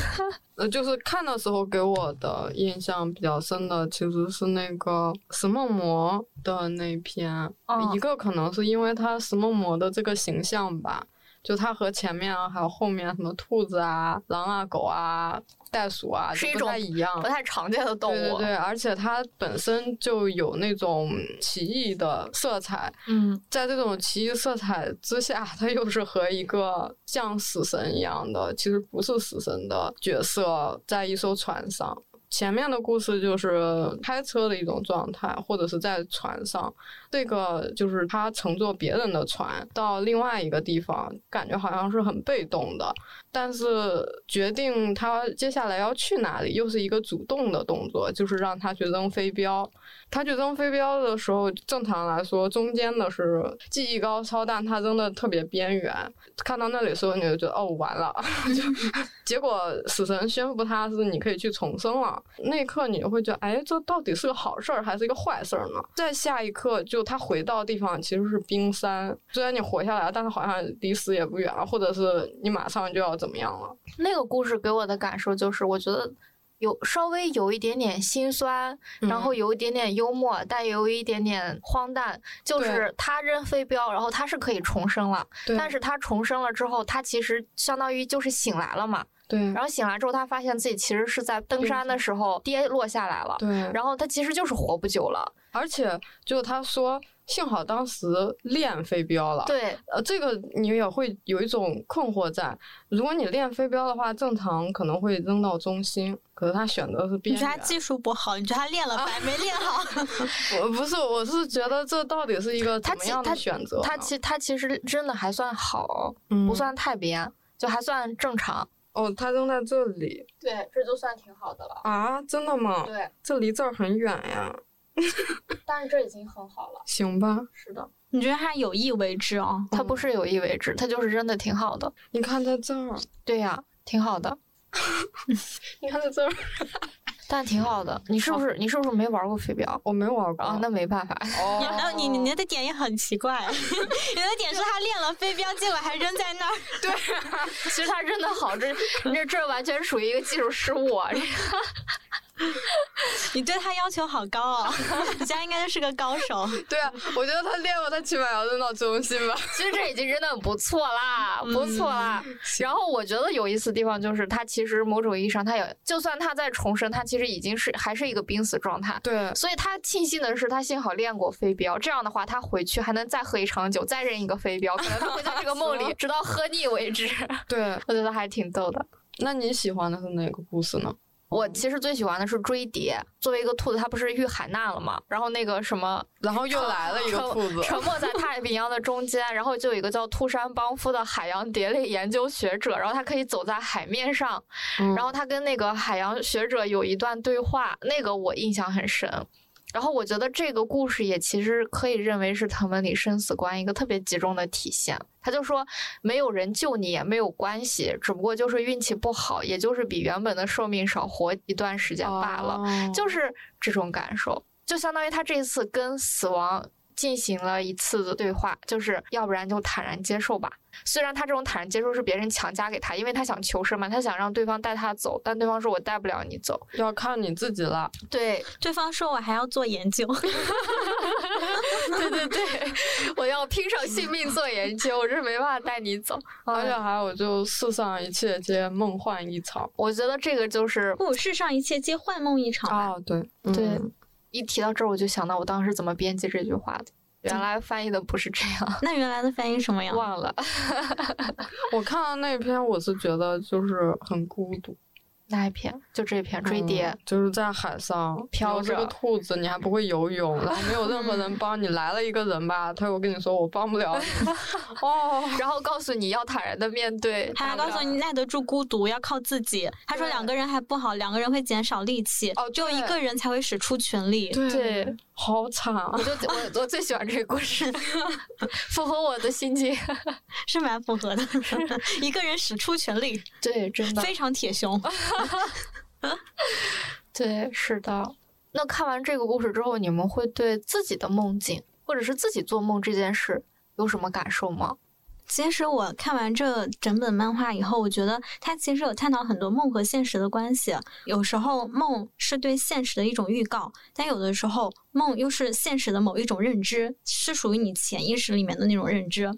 呃，就是看的时候给我的印象比较深的，其实是那个石梦魔的那篇。一个可能是因为他石梦魔的这个形象吧，就他和前面啊还有后面什么兔子啊、狼啊、狗啊。袋鼠啊，是一种一样不太常见的动物。对对对，而且它本身就有那种奇异的色彩。嗯，在这种奇异色彩之下，它又是和一个像死神一样的，其实不是死神的角色，在一艘船上。前面的故事就是开车的一种状态，或者是在船上。这个就是他乘坐别人的船到另外一个地方，感觉好像是很被动的。但是决定他接下来要去哪里，又是一个主动的动作，就是让他去扔飞镖。他去扔飞镖的时候，正常来说中间的是技艺高超，但他扔的特别边缘。看到那里的时候，你就觉得哦，完了。就结果死神宣布他是你可以去重生了。那一刻你会觉得，哎，这到底是个好事儿还是一个坏事儿呢？在下一刻，就他回到地方其实是冰山。虽然你活下来了，但是好像离死也不远了，或者是你马上就要怎么样了。那个故事给我的感受就是，我觉得。有稍微有一点点心酸，然后有一点点幽默，但也有一点点荒诞。就是他扔飞镖，然后他是可以重生了，但是他重生了之后，他其实相当于就是醒来了嘛。对。然后醒来之后，他发现自己其实是在登山的时候跌落下来了。对。然后他其实就是活不久了，而且就他说。幸好当时练飞镖了，对，呃，这个你也会有一种困惑在。如果你练飞镖的话，正常可能会扔到中心，可是他选择是边缘。你觉得他技术不好？你觉得他练了白没练好？我不是，我是觉得这到底是一个怎么样的选择？他其他其实真的还算好，不算太边，就还算正常。哦，他扔在这里，对，这就算挺好的了。啊，真的吗？对，这离这儿很远呀。但是这已经很好了。行吧。是的。你觉得他有意为之啊？他不是有意为之，他就是扔的挺好的。你看在这儿。对呀，挺好的。你看在这儿。但挺好的。你是不是你是不是没玩过飞镖？我没玩过。啊，那没办法。哦。然 后你你的点也很奇怪，你的点是他练了飞镖，结果还扔在那儿。对。其实他扔的好，这这这完全属于一个技术失误啊！你对他要求好高哦，你家应该就是个高手。对啊，我觉得他练过，他起码要扔到中心吧。其实这已经真的很不错啦，不错啦。然后我觉得有意思的地方就是，他其实某种意义上，他也就算他在重生，他其实已经是还是一个濒死状态。对，所以他庆幸的是，他幸好练过飞镖，这样的话，他回去还能再喝一场酒，再认一个飞镖，可能他会在这个梦里直到喝腻为止。对，我觉得还挺逗的。那你喜欢的是哪个故事呢？我其实最喜欢的是追蝶。作为一个兔子，它不是遇海难了吗？然后那个什么，然后又来了一个兔子，沉没在 太平洋的中间。然后就有一个叫兔山邦夫的海洋蝶类研究学者，然后他可以走在海面上，然后他跟那个海洋学者有一段对话，那个我印象很深。然后我觉得这个故事也其实可以认为是藤本里生死观一个特别集中的体现。他就说，没有人救你也没有关系，只不过就是运气不好，也就是比原本的寿命少活一段时间罢了，就是这种感受。就相当于他这一次跟死亡。进行了一次的对话，就是要不然就坦然接受吧。虽然他这种坦然接受是别人强加给他，因为他想求生嘛，他想让对方带他走，但对方说我带不了你走，要看你自己了。对，对方说我还要做研究。对对对，我要拼上性命做研究，我这是没办法带你走。而且还有就世上一切皆梦幻一场，我觉得这个就是不，世上一切皆幻梦一场。哦，对对。一提到这儿，我就想到我当时怎么编辑这句话的。原来翻译的不是这样。那原来的翻译什么样？忘了。我看到那篇，我是觉得就是很孤独。哪一片？就这片追蝶，就是在海上飘着个兔子，你还不会游泳，然后没有任何人帮你。来了一个人吧，他又跟你说我帮不了你，哦，然后告诉你要坦然的面对，他还告诉你耐得住孤独，要靠自己。他说两个人还不好，两个人会减少力气，哦，只有一个人才会使出全力。对，好惨啊！我就我我最喜欢这个故事，符合我的心境，是蛮符合的。一个人使出全力，对，真的非常铁胸。对，是的。那看完这个故事之后，你们会对自己的梦境，或者是自己做梦这件事有什么感受吗？其实我看完这整本漫画以后，我觉得它其实有探讨很多梦和现实的关系。有时候梦是对现实的一种预告，但有的时候梦又是现实的某一种认知，是属于你潜意识里面的那种认知。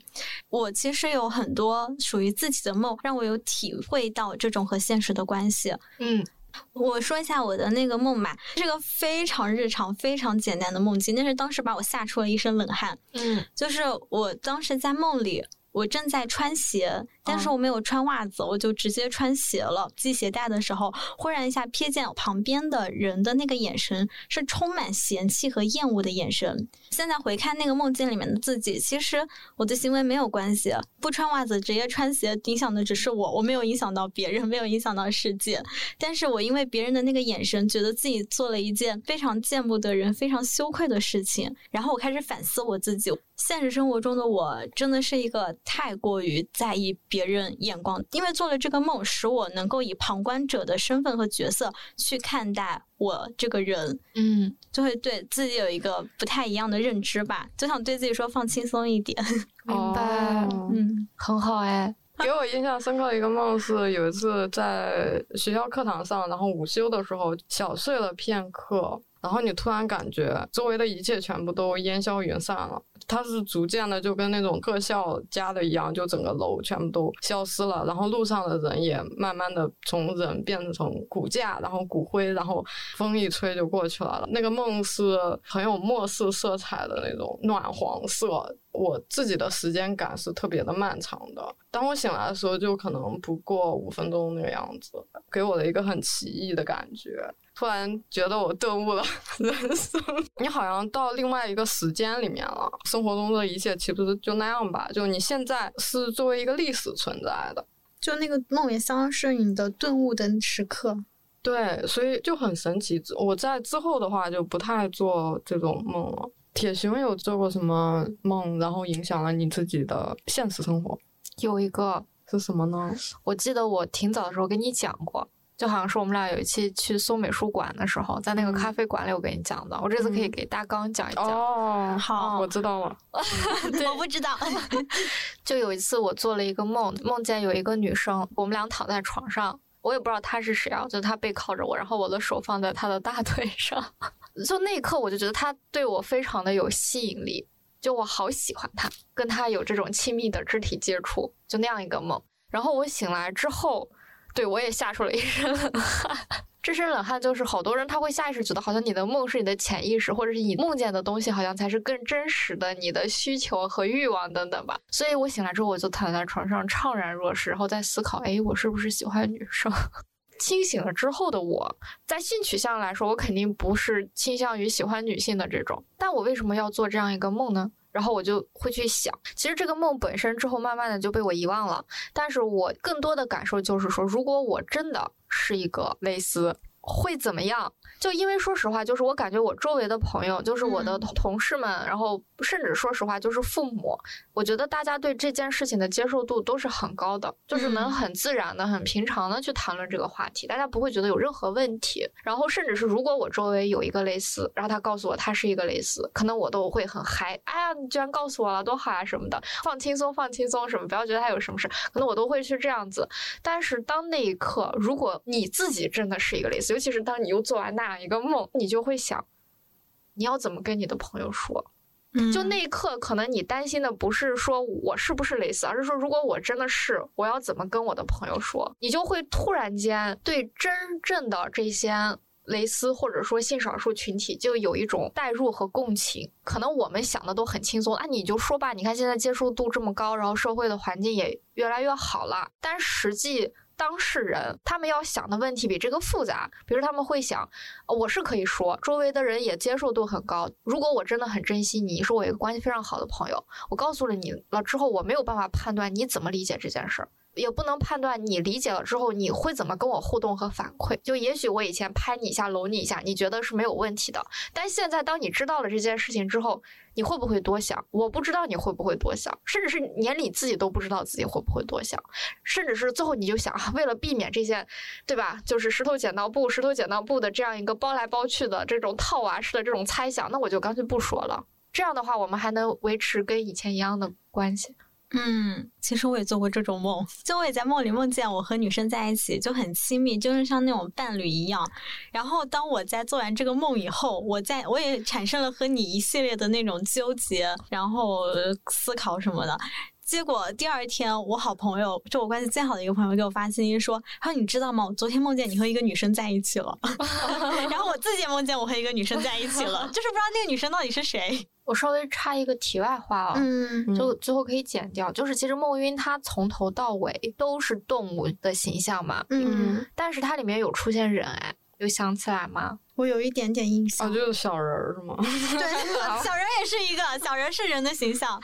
我其实有很多属于自己的梦，让我有体会到这种和现实的关系。嗯。我说一下我的那个梦吧，是个非常日常、非常简单的梦境，但是当时把我吓出了一身冷汗。嗯，就是我当时在梦里，我正在穿鞋。但是我没有穿袜子，我就直接穿鞋了。系鞋带的时候，忽然一下瞥见旁边的人的那个眼神是充满嫌弃和厌恶的眼神。现在回看那个梦境里面的自己，其实我的行为没有关系，不穿袜子直接穿鞋，影响的只是我，我没有影响到别人，没有影响到世界。但是我因为别人的那个眼神，觉得自己做了一件非常见不得人、非常羞愧的事情。然后我开始反思我自己，现实生活中的我真的是一个太过于在意。别人眼光，因为做了这个梦，使我能够以旁观者的身份和角色去看待我这个人，嗯，就会对自己有一个不太一样的认知吧，就想对自己说放轻松一点。明白，嗯，很好哎。给我印象深刻的一个梦是，有一次在学校课堂上，然后午休的时候小睡了片刻，然后你突然感觉周围的一切全部都烟消云散了。它是逐渐的，就跟那种特效加的一样，就整个楼全部都消失了，然后路上的人也慢慢的从人变成骨架，然后骨灰，然后风一吹就过去了。那个梦是很有末世色彩的那种暖黄色，我自己的时间感是特别的漫长的。当我醒来的时候，就可能不过五分钟那个样子，给我的一个很奇异的感觉。突然觉得我顿悟了 人生，你好像到另外一个时间里面了。生活中的一切其实就那样吧，就你现在是作为一个历史存在的。就那个梦也相当是你的顿悟的时刻。对，所以就很神奇。我在之后的话就不太做这种梦了。铁熊有做过什么梦，然后影响了你自己的现实生活？有一个是什么呢？我记得我挺早的时候跟你讲过。就好像是我们俩有一期去搜美术馆的时候，在那个咖啡馆里，我跟你讲的。我这次可以给大纲讲一讲。哦，好，我知道了。我不知道。就有一次我做了一个梦，梦见有一个女生，我们俩躺在床上，我也不知道她是谁啊，就她背靠着我，然后我的手放在她的大腿上，就那一刻我就觉得她对我非常的有吸引力，就我好喜欢她，跟她有这种亲密的肢体接触，就那样一个梦。然后我醒来之后，对我也吓出了一身冷汗。这身冷汗就是好多人他会下意识觉得好像你的梦是你的潜意识，或者是你梦见的东西好像才是更真实的你的需求和欲望等等吧。所以我醒来之后我就躺在床上怅然若失，然后在思考，哎，我是不是喜欢女生？清醒了之后的我，在性取向来说，我肯定不是倾向于喜欢女性的这种。但我为什么要做这样一个梦呢？然后我就会去想，其实这个梦本身之后慢慢的就被我遗忘了。但是我更多的感受就是说，如果我真的是一个类似，会怎么样？就因为说实话，就是我感觉我周围的朋友，就是我的同事们，然后甚至说实话，就是父母，我觉得大家对这件事情的接受度都是很高的，就是能很自然的、很平常的去谈论这个话题，大家不会觉得有任何问题。然后甚至是如果我周围有一个蕾丝，然后他告诉我他是一个蕾丝，可能我都会很嗨，哎呀，你居然告诉我了，多好啊什么的，放轻松，放轻松什么，不要觉得他有什么事，可能我都会去这样子。但是当那一刻，如果你自己真的是一个蕾丝，尤其是当你又做完那样一个梦，你就会想，你要怎么跟你的朋友说？就那一刻，可能你担心的不是说我是不是蕾丝，而是说如果我真的是，我要怎么跟我的朋友说？你就会突然间对真正的这些蕾丝或者说性少数群体就有一种代入和共情。可能我们想的都很轻松，那你就说吧。你看现在接受度这么高，然后社会的环境也越来越好了，但实际。当事人他们要想的问题比这个复杂，比如他们会想，我是可以说，周围的人也接受度很高。如果我真的很珍惜你，你是我一个关系非常好的朋友，我告诉了你了之后，我没有办法判断你怎么理解这件事儿。也不能判断你理解了之后你会怎么跟我互动和反馈。就也许我以前拍你一下、搂你一下，你觉得是没有问题的。但现在当你知道了这件事情之后，你会不会多想？我不知道你会不会多想，甚至是连你自己都不知道自己会不会多想，甚至是最后你就想，为了避免这些，对吧？就是石头剪刀布、石头剪刀布的这样一个包来包去的这种套娃式的这种猜想，那我就干脆不说了。这样的话，我们还能维持跟以前一样的关系。嗯，其实我也做过这种梦，就我也在梦里梦见我和女生在一起，就很亲密，就是像那种伴侣一样。然后当我在做完这个梦以后，我在我也产生了和你一系列的那种纠结，然后思考什么的。结果第二天，我好朋友，就我关系最好的一个朋友给我发信息说：“他说你知道吗？我昨天梦见你和一个女生在一起了。”然后我自己梦见我和一个女生在一起了，就是不知道那个女生到底是谁。我稍微插一个题外话啊，就最后可以剪掉。就是其实梦晕它从头到尾都是动物的形象嘛，嗯，但是它里面有出现人，哎，有想起来吗？我有一点点印象，啊，就是小人儿是吗？对，小人也是一个小人，是人的形象，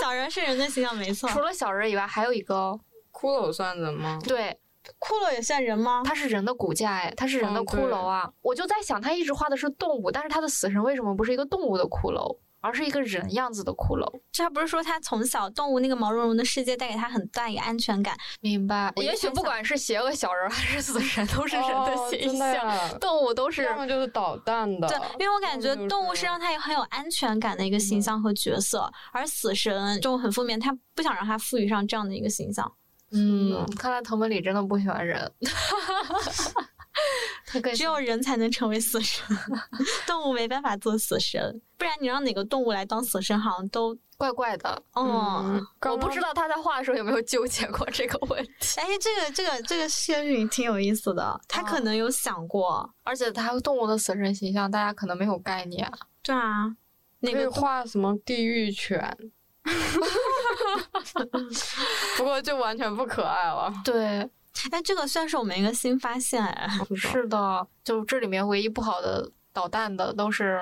小人是人的形象，没错。除了小人以外，还有一个骷髅算人吗？对，骷髅也算人吗？它是人的骨架，哎，它是人的骷髅啊！我就在想，他一直画的是动物，但是他的死神为什么不是一个动物的骷髅？而是一个人样子的骷髅，这他不是说他从小动物那个毛茸茸的世界带给他很大一个安全感？明白。也许不管是邪恶小人还是死神，都是人的形象。动物都是，要么就是捣蛋的。对，因为我感觉动物是让他有很有安全感的一个形象和角色，而死神就很负面，他不想让他赋予上这样的一个形象。嗯，看来藤本里真的不喜欢人。只有人才能成为死神，动物没办法做死神，不然你让哪个动物来当死神，好像都怪怪的。嗯，我不知道他在画的时候有没有纠结过这个问题。哎，这个这个这个谢运挺有意思的，他可能有想过，而且他动物的死神形象，大家可能没有概念。对啊，那个画什么地狱犬，不过就完全不可爱了。对。哎，这个算是我们一个新发现哎。是的，就这里面唯一不好的导弹的都是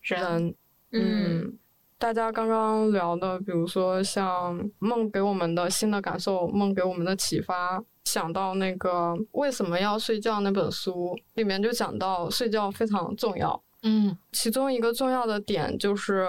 人。嗯，大家刚刚聊的，比如说像梦给我们的新的感受，梦给我们的启发，想到那个为什么要睡觉那本书里面就讲到睡觉非常重要。嗯，其中一个重要的点就是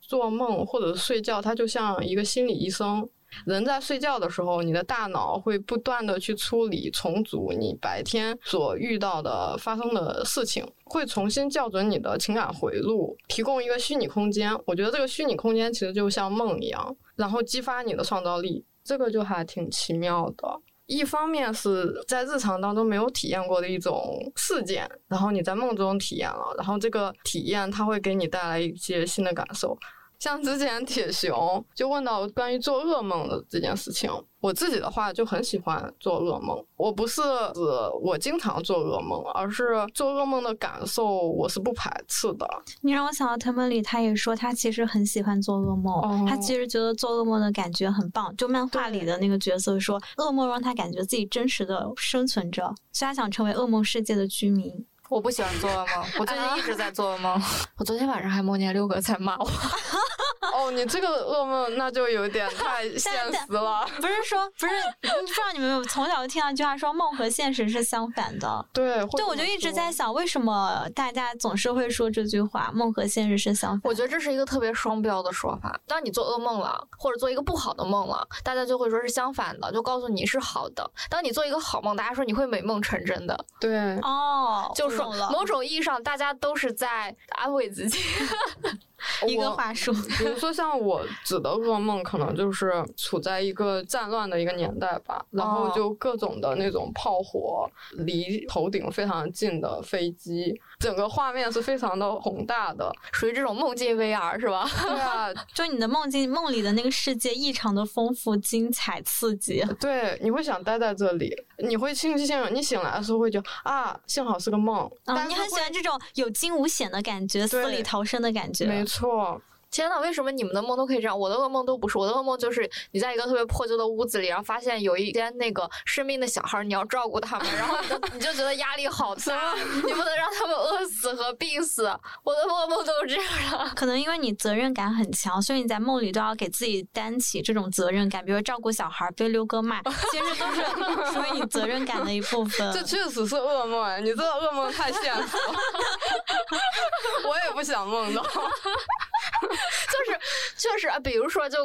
做梦或者睡觉，它就像一个心理医生。人在睡觉的时候，你的大脑会不断的去处理、重组你白天所遇到的、发生的事情，会重新校准你的情感回路，提供一个虚拟空间。我觉得这个虚拟空间其实就像梦一样，然后激发你的创造力，这个就还挺奇妙的。一方面是在日常当中没有体验过的一种事件，然后你在梦中体验了，然后这个体验它会给你带来一些新的感受。像之前铁熊就问到关于做噩梦的这件事情，我自己的话就很喜欢做噩梦。我不是指我经常做噩梦，而是做噩梦的感受我是不排斥的。你让我想到藤本里，他也说他其实很喜欢做噩梦，哦他其实觉得做噩梦的感觉很棒。就漫画里的那个角色说，噩梦让他感觉自己真实的生存着，所以他想成为噩梦世界的居民。我不喜欢做噩梦，我最近一直在做噩梦。我昨天晚上还梦见六哥在骂我。哦，你这个噩梦那就有点太现实了。不是说不是，不知道你们有没有从小就听到一句话说梦和现实是相反的。对，对，我就一直在想，为什么大家总是会说这句话，梦和现实是相反？我觉得这是一个特别双标的说法。当你做噩梦了，或者做一个不好的梦了，大家就会说是相反的，就告诉你是好的。当你做一个好梦，大家说你会美梦成真的，对，哦，就是某种意义上，大家都是在安慰自己。一个我话术。比如说像我指的噩梦，可能就是处在一个战乱的一个年代吧，然后哦就各种的那种炮火，离头顶非常近的飞机，整个画面是非常的宏大的。属于这种梦境 VR 是吧？对啊，就你的梦境梦里的那个世界异常的丰富、精彩、刺激。对，你会想待在这里，你会庆幸你醒来的时候会觉得啊，幸好是个梦。啊、但你很喜欢这种有惊无险的感觉，死里逃生的感觉。没错，错。天呐，为什么你们的梦都可以这样？我的噩梦都不是，我的噩梦就是你在一个特别破旧的屋子里，然后发现有一间那个生病的小孩，你要照顾他们，然后你就你就觉得压力好大，你不能让他们饿死和病死。我的噩梦都是这样的。可能因为你责任感很强，所以你在梦里都要给自己担起这种责任感，比如照顾小孩、被溜哥骂，其实都是属于你责任感的一部分。这确实是噩梦哎，你这个噩梦太现实了，我也不想梦到。就是确实啊，比如说就。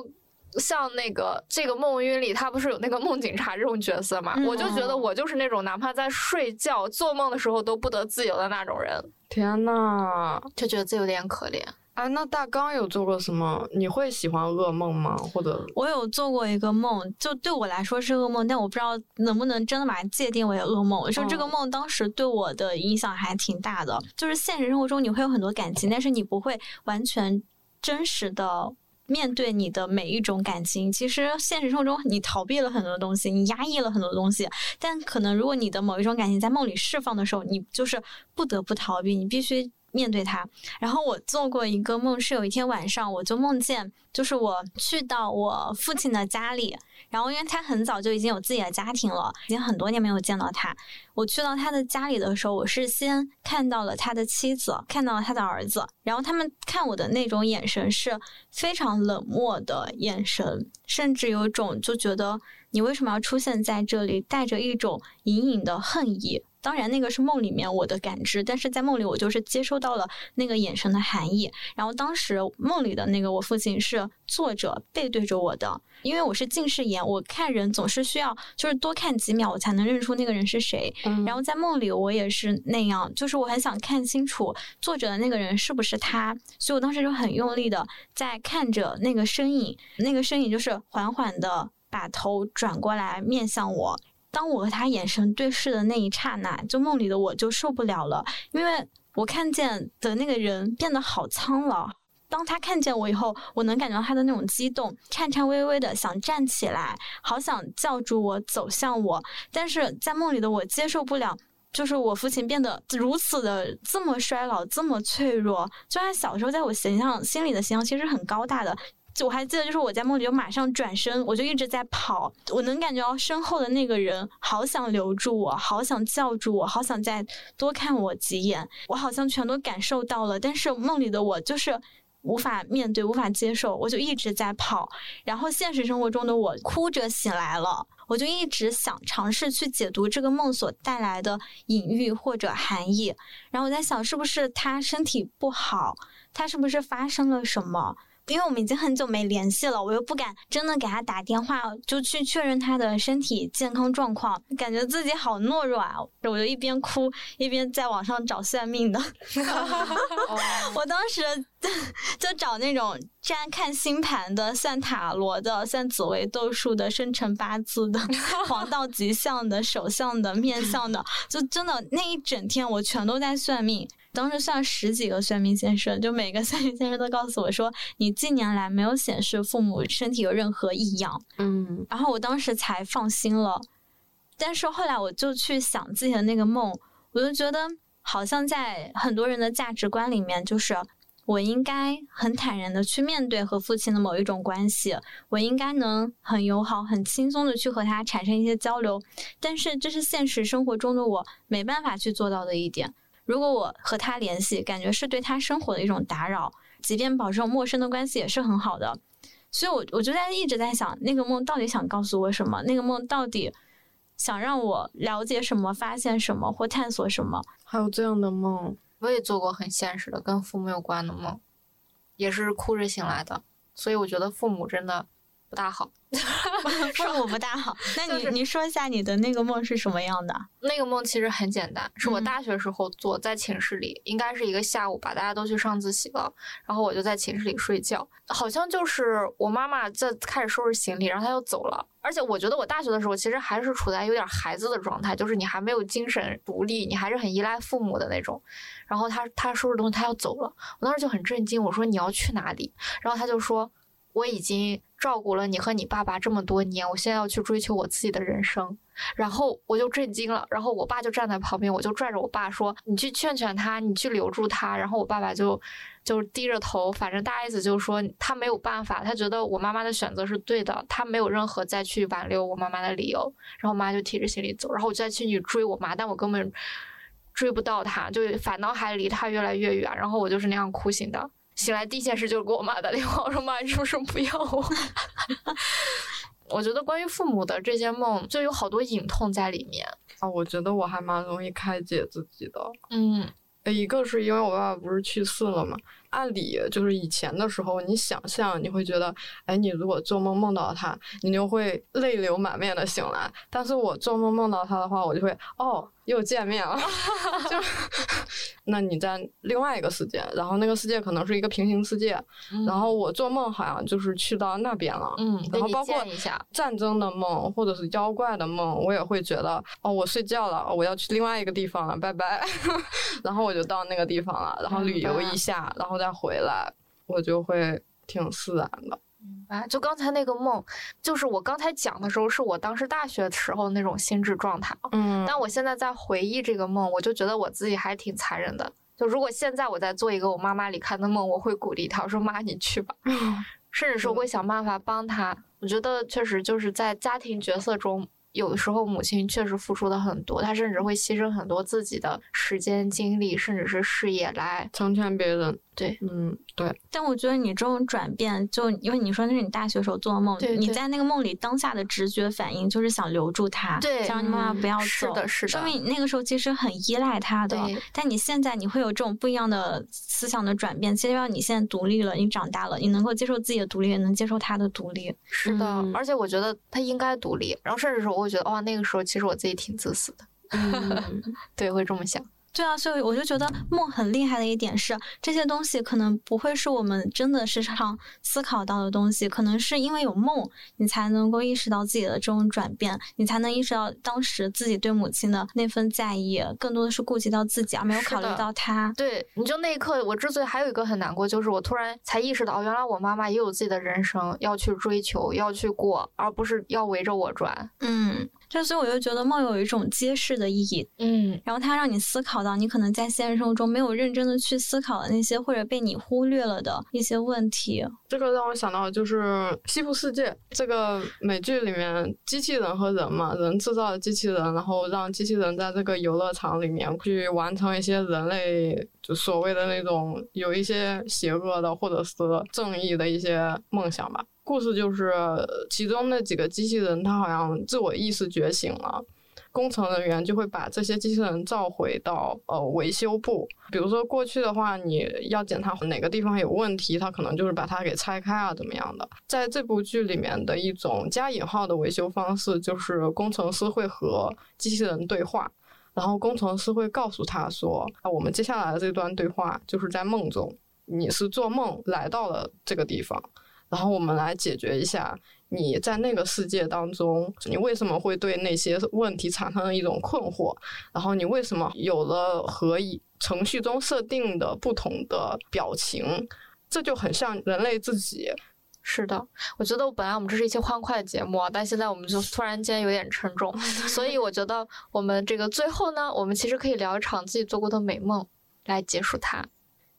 像那个这个梦晕里，他不是有那个梦警察这种角色嘛？嗯我就觉得我就是那种哪怕在睡觉、做梦的时候都不得自由的那种人，天呐！就觉得自己有点可怜。哎，那大刚有做过什么？你会喜欢噩梦吗？或者我有做过一个梦，就对我来说是噩梦，但我不知道能不能真的把它界定为噩梦。说这个哦梦当时对我的影响还挺大的，就是现实生活中你会有很多感情，但是你不会完全真实的。面对你的每一种感情，其实现实生活中你逃避了很多东西，你压抑了很多东西，但可能如果你的某一种感情在梦里释放的时候，你就是不得不逃避，你必须面对它。然后我做过一个梦，是有一天晚上，我就梦见，就是我去到我父亲的家里，然后因为他很早就已经有自己的家庭了，已经很多年没有见到他。我去到他的家里的时候，我是先看到了他的妻子，看到了他的儿子，然后他们看我的那种眼神是非常冷漠的眼神，甚至有种就觉得你为什么要出现在这里，带着一种隐隐的恨意。当然，那个是梦里面我的感知，但是在梦里我就是接收到了那个眼神的含义。然后当时梦里的那个我父亲是坐着背对着我的，因为我是近视眼，我看人总是需要就是多看几秒，我才能认出那个人是谁。嗯然后在梦里我也是那样，就是我很想看清楚坐着的那个人是不是他，所以我当时就很用力的在看着那个身影，那个身影就是缓缓的把头转过来面向我。当我和他眼神对视的那一刹那，就梦里的我就受不了了，因为我看见的那个人变得好苍老。当他看见我以后，我能感觉到他的那种激动，颤颤巍巍的想站起来，好想叫住我走向我，但是在梦里的我接受不了。就是我父亲变得如此的这么衰老，这么脆弱。就他小时候在我形象心里的形象其实很高大的，我还记得，就是我在梦里就马上转身，我就一直在跑，我能感觉到身后的那个人好想留住我，好想叫住我，好想再多看我几眼，我好像全都感受到了，但是梦里的我就是。无法面对，无法接受，我就一直在跑。然后现实生活中的我哭着醒来了，我就一直想尝试去解读这个梦所带来的隐喻或者含义。然后我在想，是不是他身体不好？他是不是发生了什么？因为我们已经很久没联系了，我又不敢真的给他打电话，就去确认他的身体健康状况，感觉自己好懦弱啊！我就一边哭一边在网上找算命的。我当时就找那种占看星盘的、算塔罗的、算紫微斗数的、生辰八字的、黄道吉相的、手相的、面相的，就真的那一整天我全都在算命。当时算十几个算命先生，就每个算命先生都告诉我说，你近年来没有显示父母身体有任何异样。嗯，然后我当时才放心了。但是后来我就去想自己的那个梦，我就觉得好像在很多人的价值观里面，就是我应该很坦然的去面对和父亲的某一种关系，我应该能很友好、很轻松的去和他产生一些交流。但是这是现实生活中的我没办法去做到的一点。如果我和他联系，感觉是对他生活的一种打扰，即便保持陌生的关系也是很好的。所以，我我就在一直在想，那个梦到底想告诉我什么？那个梦到底想让我了解什么、发现什么或探索什么？还有这样的梦，我也做过很现实的跟父母有关的梦，也是哭着醒来的。所以我觉得父母真的不大好。父母不大好。那你、就是你说一下你的那个梦是什么样的？那个梦其实很简单，是我嗯大学时候做，在寝室里，应该是一个下午吧，大家都去上自习了，然后我就在寝室里睡觉，好像就是我妈妈在开始收拾行李，然后她就走了。而且我觉得我大学的时候其实还是处在有点孩子的状态，就是你还没有精神独立，你还是很依赖父母的那种。然后她她收拾东西，她要走了，我当时就很震惊，我说你要去哪里？然后她就说我已经照顾了你和你爸爸这么多年，我现在要去追求我自己的人生。然后我就震惊了，然后我爸就站在旁边，我就拽着我爸说：“你去劝劝他，你去留住他。”然后我爸爸就就低着头，反正大意思就是说他没有办法，他觉得我妈妈的选择是对的，他没有任何再去挽留我妈妈的理由。然后我妈就提着行李走，然后我再去去追我妈，但我根本追不到她，就反倒还离她越来越远。然后我就是那样哭醒的。醒来第一件事就是给我妈打电话，我说妈，你是不是不要我？我觉得关于父母的这些梦，就有好多隐痛在里面。啊，我觉得我还蛮容易开解自己的。嗯呃一个是因为我爸爸不是去世了嘛，按理就是以前的时候，你想象你会觉得，哎，你如果做梦梦到他，你就会泪流满面的醒来。但是我做梦梦到他的话，我就会，哦，又见面了，就，那你在另外一个世界，然后那个世界可能是一个平行世界，然后我做梦好像就是去到那边了，嗯，然后包括战争的梦或者是妖怪的梦，我也会觉得哦，我睡觉了，我要去另外一个地方了，拜拜。然后我就到那个地方了，然后旅游一下，然后再回来，我就会挺自然的。啊，就刚才那个梦，就是我刚才讲的时候，是我当时大学时候那种心智状态。嗯但我现在在回忆这个梦，我就觉得我自己还挺残忍的。就如果现在我在做一个我妈妈离开的梦，我会鼓励她，我说妈你去吧，甚至是我会想办法帮她。我觉得确实就是在家庭角色中，有的时候母亲确实付出的很多，她甚至会牺牲很多自己的时间、精力，甚至是事业来。成全别人，对，嗯，对，但我觉得你这种转变，就因为你说那是你大学时候做的梦，你在那个梦里当下的直觉反应就是想留住他，对想让你妈妈不要走。是的，是的，说明你那个时候其实很依赖他的，但你现在你会有这种不一样的思想的转变，其实让你现在独立了，你长大了，你能够接受自己的独立，也能接受他的独立。是的，嗯而且我觉得他应该独立，然后甚至是我会觉得，哇，那个时候其实我自己挺自私的，嗯，对，会这么想。对啊，所以我就觉得梦很厉害的一点是，这些东西可能不会是我们真的时常思考到的东西，可能是因为有梦，你才能够意识到自己的这种转变，你才能意识到当时自己对母亲的那份在意，更多的是顾及到自己，而没有考虑到他。对，你就那一刻，我之所以还有一个很难过，就是我突然才意识到，哦原来我妈妈也有自己的人生要去追求，要去过，而不是要围着我转。嗯，就所以我就觉得梦有一种揭示的意义，嗯，然后它让你思考到你可能在现实生活中没有认真的去思考的那些，或者被你忽略了的一些问题。这个让我想到就是《西部世界》这个美剧里面，机器人和人嘛，人制造的机器人，然后让机器人在这个游乐场里面去完成一些人类所谓的那种有一些邪恶的或者是正义的一些梦想吧。故事就是其中那几个机器人，他好像自我意识觉醒了。工程人员就会把这些机器人召回到呃维修部。比如说过去的话，你要检查哪个地方有问题，他可能就是把它给拆开啊，怎么样的。在这部剧里面的一种加引号的维修方式，就是工程师会和机器人对话。然后工程师会告诉他说：“啊，我们接下来的这段对话就是在梦中，你是做梦来到了这个地方，然后我们来解决一下你在那个世界当中，你为什么会对那些问题产生了一种困惑，然后你为什么有了和程序中设定的不同的表情，这就很像人类自己。”是的，我觉得本来我们这是一期欢快的节目，但现在我们就突然间有点沉重，所以我觉得我们这个最后呢，我们其实可以聊一场自己做过的美梦来结束它。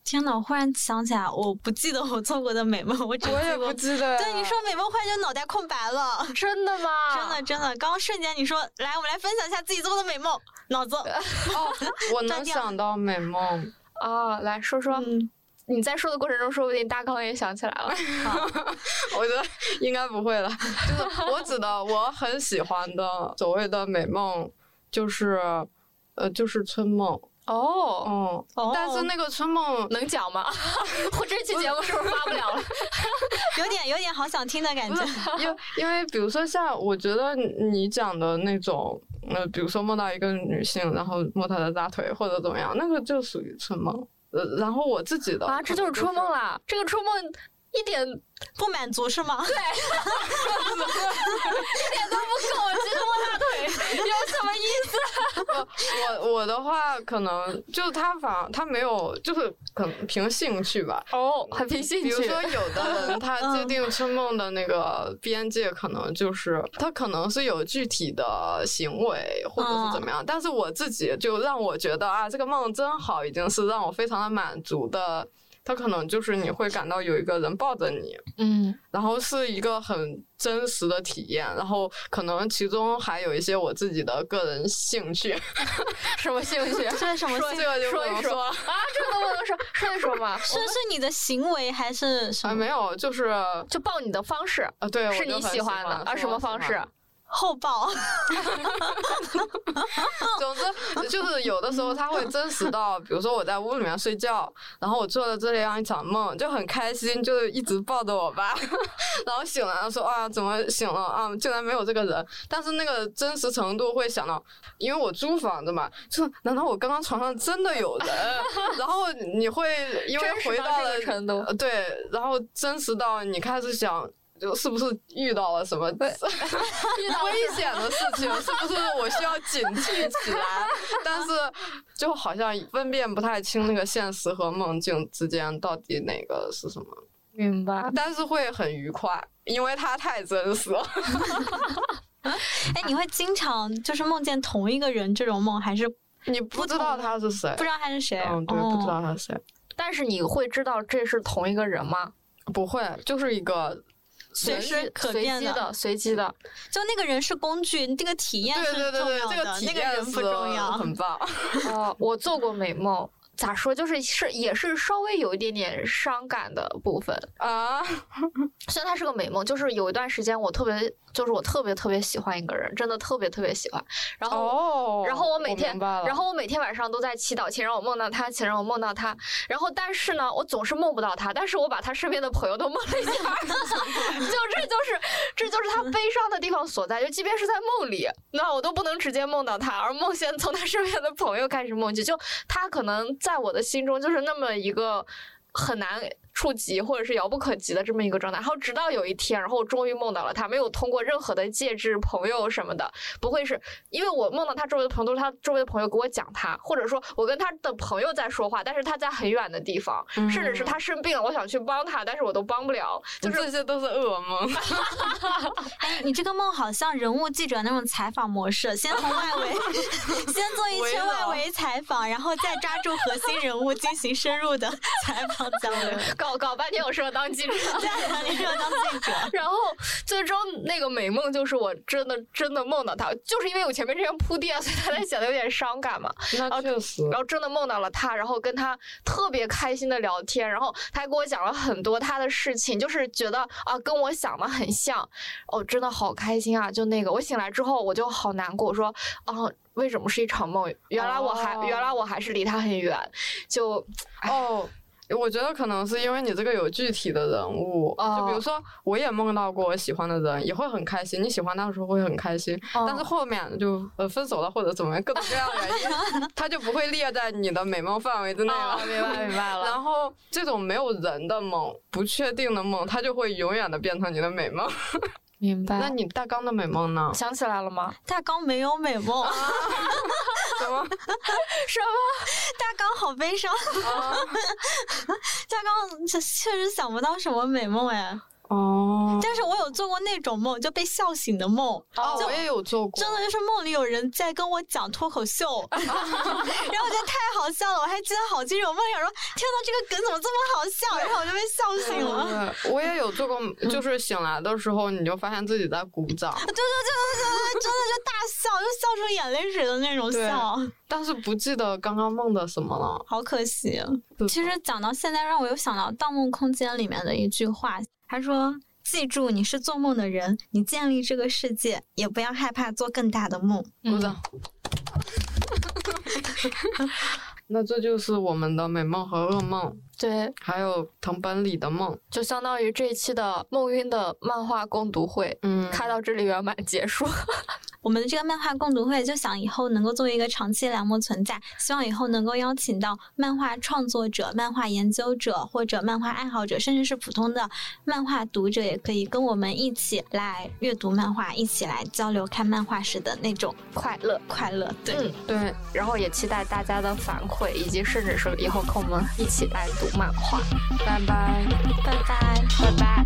天呐，我忽然想起来，我不记得我做过的美梦，我我也不记得。对你说美梦，忽然就脑袋空白了。真的吗？真的真的，刚刚瞬间你说来，我们来分享一下自己做过的美梦，脑子哦，我 能想到美梦啊，来说说。你在说的过程中，说不定大纲也想起来了。我觉得应该不会了。就是我指的我很喜欢的所谓的美梦，就是呃，就是春梦。哦，嗯，但是那个春梦能讲吗？我这期节目是不是发不了了？有点有点好想听的感觉。因因为比如说像我觉得你讲的那种，呃，比如说梦到一个女性，然后摸她的大腿或者怎么样，那个就属于春梦。呃，然后我自己的啊，这就是春梦啦，这个春梦一点不满足是吗？对，一点都不够，我其实摸大腿有什么意思？我我的话可能就是他反而他没有，就是可能凭兴趣吧。哦，还凭兴趣。比如说有的人他界定春梦的那个边界，可能就是他可能是有具体的行为或者是怎么样，但是我自己就让我觉得啊，这个梦真好，已经是让我非常的满足的。他可能就是你会感到有一个人抱着你，嗯，然后是一个很真实的体验，然后可能其中还有一些我自己的个人兴趣，什么兴趣？这是什么？说这个就不能说啊，这个都不能说，说一说嘛。是是你的行为还是什么？没有，就是就抱你的方式啊，对，是你喜欢的啊，什么方式？后报，总之 就是有的时候他会真实到，比如说我在屋里面睡觉，然后我做了这样一场梦，就很开心，就是一直抱着我爸，然后醒来了说啊怎么醒了啊竟然没有这个人，但是那个真实程度会想到，因为我租房子嘛，就难道我刚刚床上真的有人？然后你会因为回到了程度，对，然后真实到你开始想。就是不是遇到了什么 危险的事情？是不是我需要警惕起来？但是就好像分辨不太清那个现实和梦境之间到底哪个是什么。明白。但是会很愉快，因为它太真实了。哎，你会经常就是梦见同一个人这种梦，还是你不知道他是谁？不知道他是谁？嗯，对，不知道他是谁。但是你会知道这是同一个人吗？不会，就是一个。随时可变的，随机的，就那个人是工具，这个体验是重要的，那个人不重要，很棒。哦，我做过美梦。咋说？就是是也是稍微有一点点伤感的部分啊。虽然它是个美梦，就是有一段时间我特别，就是我特别特别喜欢一个人，真的特别特别喜欢。然后，然后我每天，然后我每天晚上都在祈祷，请让我梦到他，请让我梦到他。然后，但是呢，我总是梦不到他。但是我把他身边的朋友都梦了一下，就这就是这就是他悲伤的地方所在。就即便是在梦里，那我都不能直接梦到他，而梦先从他身边的朋友开始梦起。就他可能。在我的心中，就是那么一个很难。触及或者是遥不可及的这么一个状态，然后直到有一天，然后我终于梦到了他，没有通过任何的介质、朋友什么的，不会是因为我梦到他周围的朋友都是他周围的朋友给我讲他，或者说我跟他的朋友在说话，但是他在很远的地方，甚至是他生病了，我想去帮他，但是我都帮不了，就是这些都是噩梦。哎，你这个梦好像人物记者那种采访模式，先从外围，先做一圈外围采访，然后再抓住核心人物进行深入的 采访交流。搞搞半天我适合 当记者，对，你适合当记者。然后最终那个美梦就是我真的真的梦到他，就是因为我前面这样铺垫，所以他才显得有点伤感嘛。那确实。然后真的梦到了他，然后跟他特别开心的聊天，然后他还给我讲了很多他的事情，就是觉得啊跟我想的很像，哦，真的好开心啊！就那个我醒来之后我就好难过，我说啊为什么是一场梦？原来我还原来我还是离他很远，就哦。我觉得可能是因为你这个有具体的人物，就比如说我也梦到过我喜欢的人，也会很开心。你喜欢他的时候会很开心，但是后面就呃分手了或者怎么样各种各样的原因，他就不会列在你的美梦范围之内了。明白明白了。然后这种没有人的梦，不确定的梦，它就会永远的变成你的美梦。明白。那你大纲的美梦呢？想起来了吗？大纲没有美梦。什么？什么？大纲好悲伤。大纲确实想不到什么美梦哎。哦，但是我有做过那种梦，就被笑醒的梦。哦，我也有做过。真的就是梦里有人在跟我讲脱口秀，然后我觉得太好笑了，我还记得好清楚。我梦里说，天呐，这个梗怎么这么好笑？然后我就被笑醒了。我也有做过，就是醒来的时候，你就发现自己在鼓掌。对对对对对，真的就大笑，就笑出眼泪水的那种笑。但是不记得刚刚梦的什么了，好可惜。其实讲到现在，让我又想到《盗梦空间》里面的一句话。他说：“记住，你是做梦的人，你建立这个世界，也不要害怕做更大的梦。”鼓掌。那这就是我们的美梦和噩梦，对，还有藤本里的梦，就相当于这一期的梦晕的漫画共读会，嗯，开到这里圆满结束。我们的这个漫画共读会就想以后能够作为一个长期栏目存在，希望以后能够邀请到漫画创作者、漫画研究者或者漫画爱好者，甚至是普通的漫画读者，也可以跟我们一起来阅读漫画，一起来交流看漫画时的那种快乐、快乐。对对，然后也期待大家的反馈，以及甚至是以后跟我们一起来读漫画。拜拜，拜拜，拜拜。